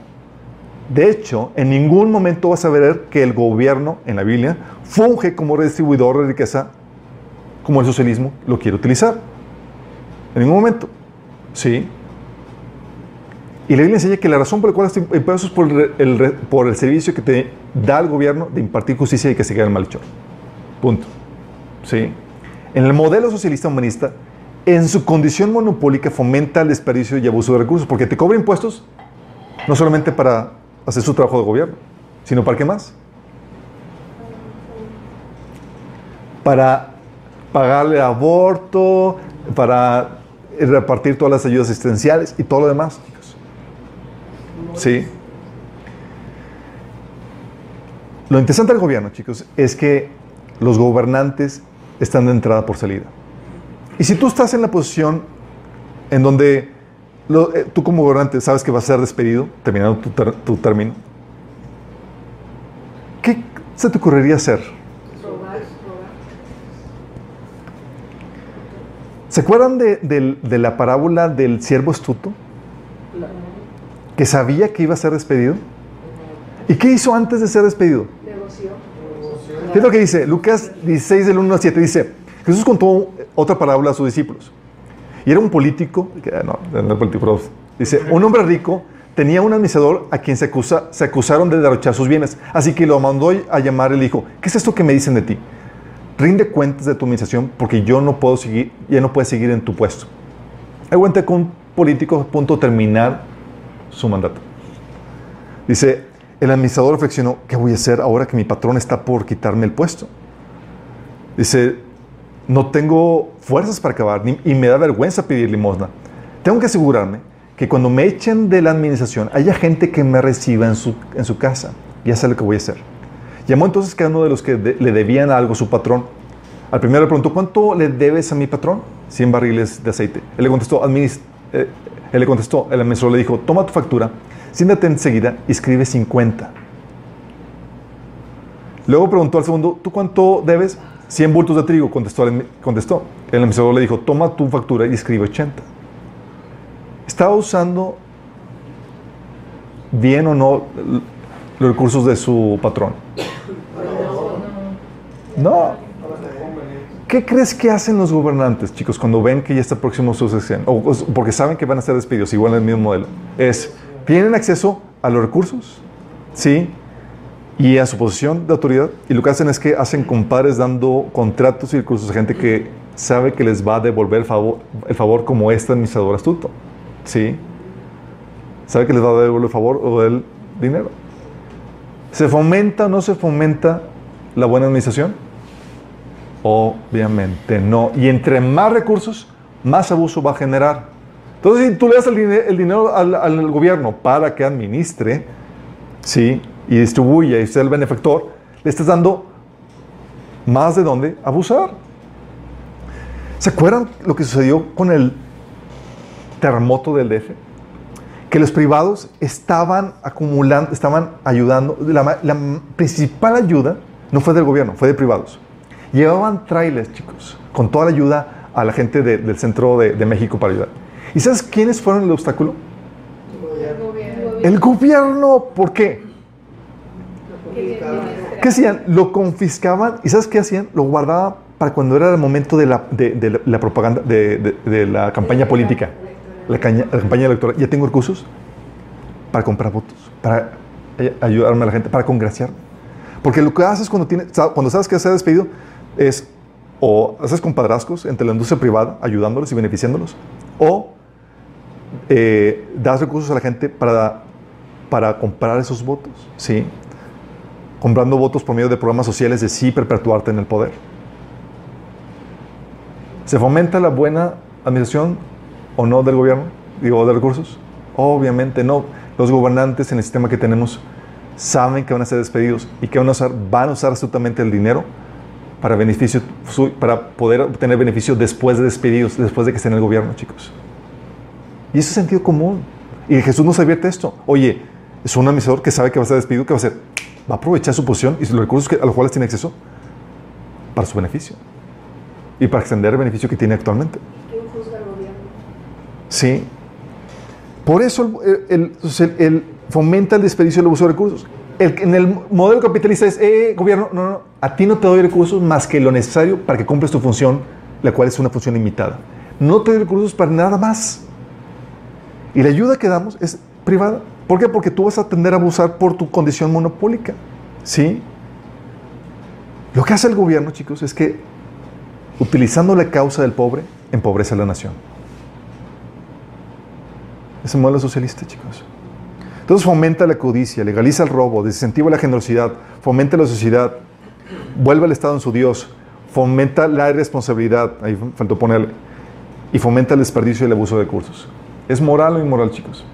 De hecho, en ningún momento vas a ver que el gobierno en la Biblia funge como redistribuidor de riqueza como el socialismo lo quiere utilizar. En ningún momento. Sí. Y la Biblia enseña que la razón por la cual este impuestos es por el, por el servicio que te da el gobierno de impartir justicia y que se quede el malhechor. Punto. ¿Sí? En el modelo socialista humanista, en su condición monopólica fomenta el desperdicio y abuso de recursos, porque te cobra impuestos no solamente para hacer su trabajo de gobierno, sino para qué más? Para pagarle aborto, para repartir todas las ayudas asistenciales y todo lo demás, chicos. Sí. Lo interesante del gobierno, chicos, es que los gobernantes están de entrada por salida. Y si tú estás en la posición en donde eh, tú como gobernante sabes que vas a ser despedido terminando tu, tu término. ¿Qué se te ocurriría hacer? ¿Se acuerdan de, de la parábola del siervo astuto? Que sabía que iba a ser despedido. ¿Y qué hizo antes de ser despedido? Negoció. ¿Qué es lo que dice? Lucas 16, del 1 al 7 dice, Jesús contó otra parábola a sus discípulos. Y era un político, que, no, no político, dice, un hombre rico tenía un administrador a quien se, acusa, se acusaron de derrochar sus bienes. Así que lo mandó a llamar y le dijo, ¿qué es esto que me dicen de ti? Rinde cuentas de tu administración porque yo no puedo seguir, ya no puedes seguir en tu puesto. Cuenta que un político a punto de terminar su mandato. Dice, el administrador reflexionó, ¿qué voy a hacer ahora que mi patrón está por quitarme el puesto? Dice, no tengo fuerzas para acabar ni- y me da vergüenza pedir limosna. Tengo que asegurarme que cuando me echen de la administración haya gente que me reciba en su, en su casa. Ya sé lo que voy a hacer. Llamó entonces cada uno de los que de- le debían algo a su patrón. Al primero le preguntó, ¿cuánto le debes a mi patrón? 100 barriles de aceite. Él le contestó, "Adminis- eh, él le contestó, el administrador le dijo, toma tu factura, siéntate enseguida y escribe 50. Luego preguntó al segundo, ¿tú cuánto debes? 100 bultos de trigo, contestó. el- administrador le dijo, toma tu factura y escribe 80. ¿Estaba usando bien o no los recursos de su patrón? No. ¿Qué crees que hacen los gobernantes, chicos, cuando ven que ya está próximo su o porque saben que van a ser despedidos, igual en el mismo modelo. Es, ¿tienen acceso a los recursos? Sí. Y a su posición de autoridad. Y lo que hacen es que hacen compadres dando contratos y recursos a gente que sabe que les va a devolver el favor, el favor como este administrador astuto. Sí. Sabe que les va a devolver el favor o el dinero. ¿Se fomenta o no se fomenta la buena administración? Obviamente no. Y entre más recursos, más abuso va a generar. Entonces, si tú le das el, dine- el dinero al, al gobierno para que administre, sí, y distribuya y sea el benefactor, le estás dando más de dónde abusar. ¿Se acuerdan lo que sucedió con el terremoto del DF? Que los privados estaban acumulando, estaban ayudando. La, la principal ayuda no fue del gobierno, fue de privados. Llevaban trailers, chicos, con toda la ayuda a la gente de- del centro de, de México para ayudar. ¿Y sabes quiénes fueron el obstáculo? El gobierno. ¿Por qué? ¿Qué hacían? Lo confiscaban y ¿sabes qué hacían? Lo guardaban para cuando era el momento de la, de, de la- la propaganda, de, de- de la campaña política, la, caña- la campaña electoral. Ya tengo recursos para comprar votos, para ayudarme a la gente, para congraciarme. Porque lo que haces cuando, tienes, cuando sabes que se ha despedido es o haces compadrazgos entre la industria privada, ayudándolos y beneficiándolos, o eh, das recursos a la gente para, para comprar esos votos, ¿sí? Comprando votos por medio de programas sociales de sí perpetuarte en el poder. ¿Se fomenta la buena administración o no del gobierno? Digo, de recursos. Obviamente no. Los gobernantes en el sistema que tenemos saben que van a ser despedidos y que van a usar, van a usar absolutamente el dinero para, beneficio, para poder obtener beneficio después de despedidos, después de que estén en el gobierno, chicos. Y eso es sentido común. Y Jesús nos advierte esto. Oye, es un administrador que sabe que va a ser despedido, ¿qué va a hacer? Va a aprovechar su posición y los recursos que- a los cuales tiene acceso para su beneficio. Y para extender el beneficio que tiene actualmente. ¿Quién juzga al gobierno? Sí. Por eso el, el- el- el fomenta el desperdicio y el abuso de recursos. El- en el modelo capitalista es, eh, gobierno, no, no, a ti no te doy recursos más que lo necesario para que cumples tu función, la cual es una función limitada. No te doy recursos para nada más. Y la ayuda que damos es privada. ¿Por qué? Porque tú vas a tender a abusar por tu condición monopólica. ¿Sí? Lo que hace el gobierno, chicos, es que utilizando la causa del pobre, empobrece a la nación. Es el modelo socialista, chicos. Entonces fomenta la codicia, legaliza el robo, desincentiva la generosidad, fomenta la sociedad, vuelve al Estado en su Dios, fomenta la irresponsabilidad, ahí faltó ponerle, y fomenta el desperdicio y el abuso de recursos. ¿Es moral o inmoral, chicos?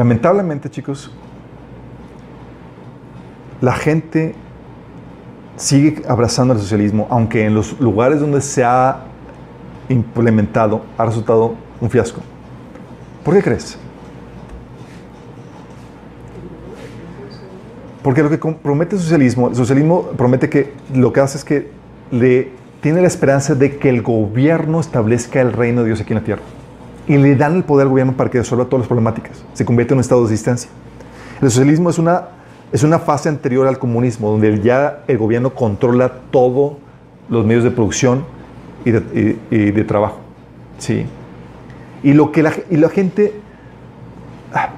Lamentablemente, chicos, la gente sigue abrazando el socialismo, aunque en los lugares donde se ha implementado ha resultado un fiasco. ¿Por qué crees? Porque lo que promete el socialismo, el socialismo promete que lo que hace es que le tiene la esperanza de que el gobierno establezca el reino de Dios aquí en la tierra. Y le dan el poder al gobierno para que resuelva todas las problemáticas. Se convierte en un estado de existencia. El socialismo es una, es una fase anterior al comunismo, donde ya el gobierno controla todos los medios de producción y de, y- y de trabajo. ¿sí? Y, lo que la, y la gente, ah,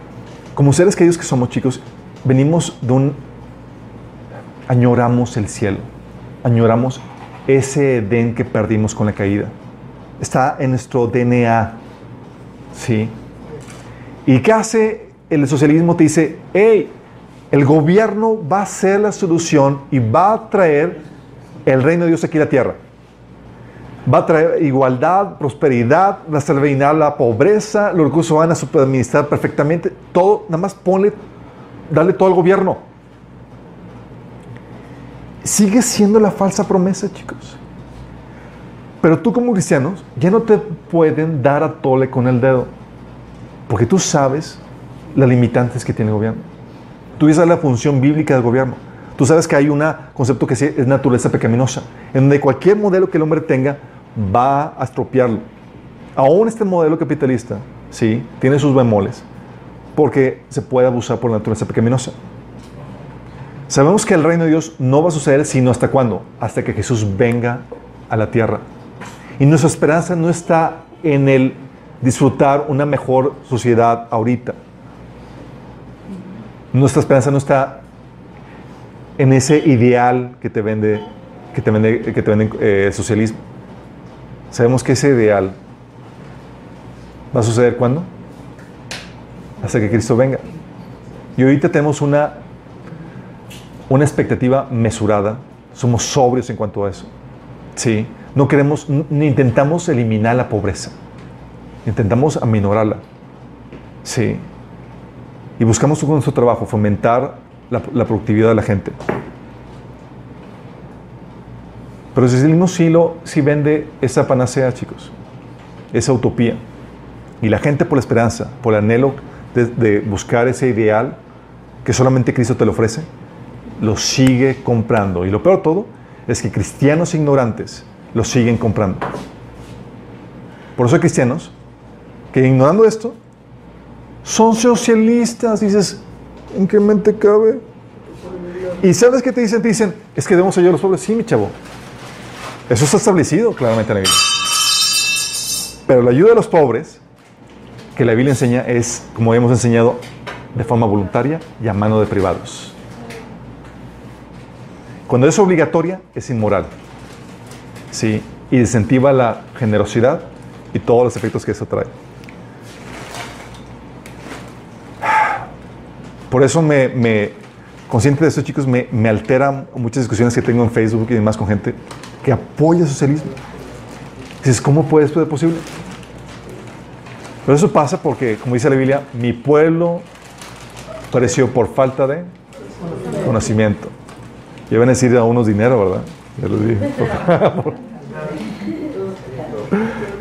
como seres queridos que somos chicos, venimos de un... Añoramos el cielo, añoramos ese Edén que perdimos con la caída. Está en nuestro DNA. ¿Sí? ¿Y qué hace el socialismo? Te dice, hey, el gobierno va a ser la solución y va a traer el reino de Dios aquí a la tierra. Va a traer igualdad, prosperidad, va a eliminar la pobreza, los recursos van a superadministrar perfectamente. Todo, nada más ponle, dale todo al gobierno. Sigue siendo la falsa promesa, chicos. Pero tú como cristianos ya no te pueden dar a tole con el dedo. Porque tú sabes las limitantes que tiene el gobierno. Tú sabes la función bíblica del gobierno. Tú sabes que hay un concepto que es naturaleza pecaminosa, en donde cualquier modelo que el hombre tenga va a estropearlo. Aún este modelo capitalista, sí, tiene sus bemoles, porque se puede abusar por la naturaleza pecaminosa. Sabemos que el reino de Dios no va a suceder sino hasta cuándo? Hasta que Jesús venga a la tierra. Y nuestra esperanza no está en el disfrutar una mejor sociedad ahorita. Nuestra esperanza no está en ese ideal que te vende, que te vende, que te vende eh, el socialismo. Sabemos que ese ideal va a suceder cuándo? Hasta que Cristo venga. Y ahorita tenemos una, una expectativa mesurada. Somos sobrios en cuanto a eso. Sí. No queremos, ni intentamos eliminar la pobreza. Intentamos aminorarla. Sí. Y buscamos con nuestro trabajo fomentar la, productividad de la gente. Pero el socialismo sí, lo, sí vende esa panacea, chicos. Esa utopía. Y la gente por la esperanza, por el anhelo de, de buscar ese ideal que solamente Cristo te lo ofrece, lo sigue comprando. Y lo peor de todo es que cristianos ignorantes lo siguen comprando. Por eso hay cristianos que ignorando esto, son socialistas. Dices, ¿en qué mente cabe? Y ¿sabes qué te dicen? Te dicen, es que debemos ayudar a los pobres. Sí, mi chavo. Eso está establecido claramente en la Biblia. Pero la ayuda a los pobres, que la Biblia enseña, es, como hemos enseñado, de forma voluntaria y a mano de privados. Cuando es obligatoria, es inmoral. Sí, y incentiva la generosidad y todos los efectos que eso trae. Por eso me, me consciente de esto, chicos, me, me alteran muchas discusiones que tengo en Facebook y demás con gente que apoya el socialismo. Dices, ¿cómo puede esto ser posible? Pero eso pasa porque, como dice la Biblia, mi pueblo pereció por falta de conocimiento. Y van a decir a unos dinero, ¿verdad? Ya lo dije.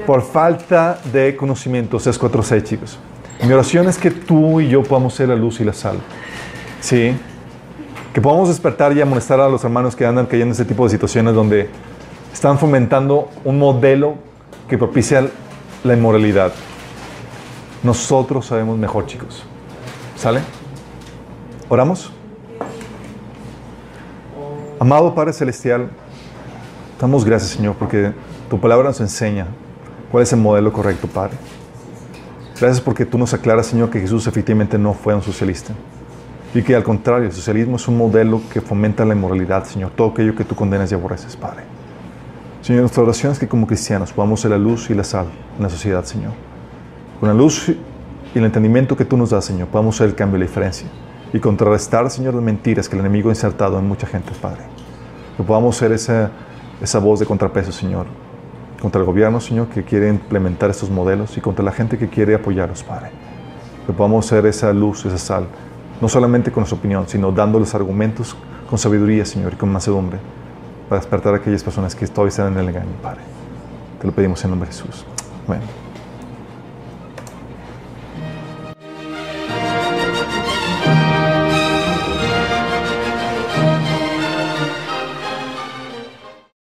Por, falta de conocimiento. 646, chicos. Mi oración es que tú y yo podamos ser la luz y la sal. Sí. Que podamos despertar y amonestar a los hermanos que andan cayendo en ese tipo de situaciones donde están fomentando un modelo que propicia la inmoralidad. Nosotros sabemos mejor, chicos. ¿Sale? ¿Oramos? Amado Padre Celestial, damos gracias, Señor, porque tu palabra nos enseña cuál es el modelo correcto, Padre. Gracias porque tú nos aclaras, Señor, que Jesús efectivamente no fue un socialista. Y que al contrario, el socialismo es un modelo que fomenta la inmoralidad, Señor. Todo aquello que tú condenas y aborreces, Padre. Señor, nuestra oración es que como cristianos podamos ser la luz y la sal en la sociedad, Señor. Con la luz y el entendimiento que tú nos das, Señor, podamos ser el cambio y la diferencia. Y contrarrestar, Señor, las mentiras que el enemigo ha insertado en mucha gente, Padre. Que podamos ser esa, esa voz de contrapeso, Señor. Contra el gobierno, Señor, que quiere implementar estos modelos y contra la gente que quiere apoyarlos, Padre. Que podamos ser esa luz, esa sal. No solamente con nuestra opinión, sino dándoles argumentos con sabiduría, Señor, y con mansedumbre. Para despertar a aquellas personas que todavía están en el engaño, Padre. Te lo pedimos en nombre de Jesús. Amén.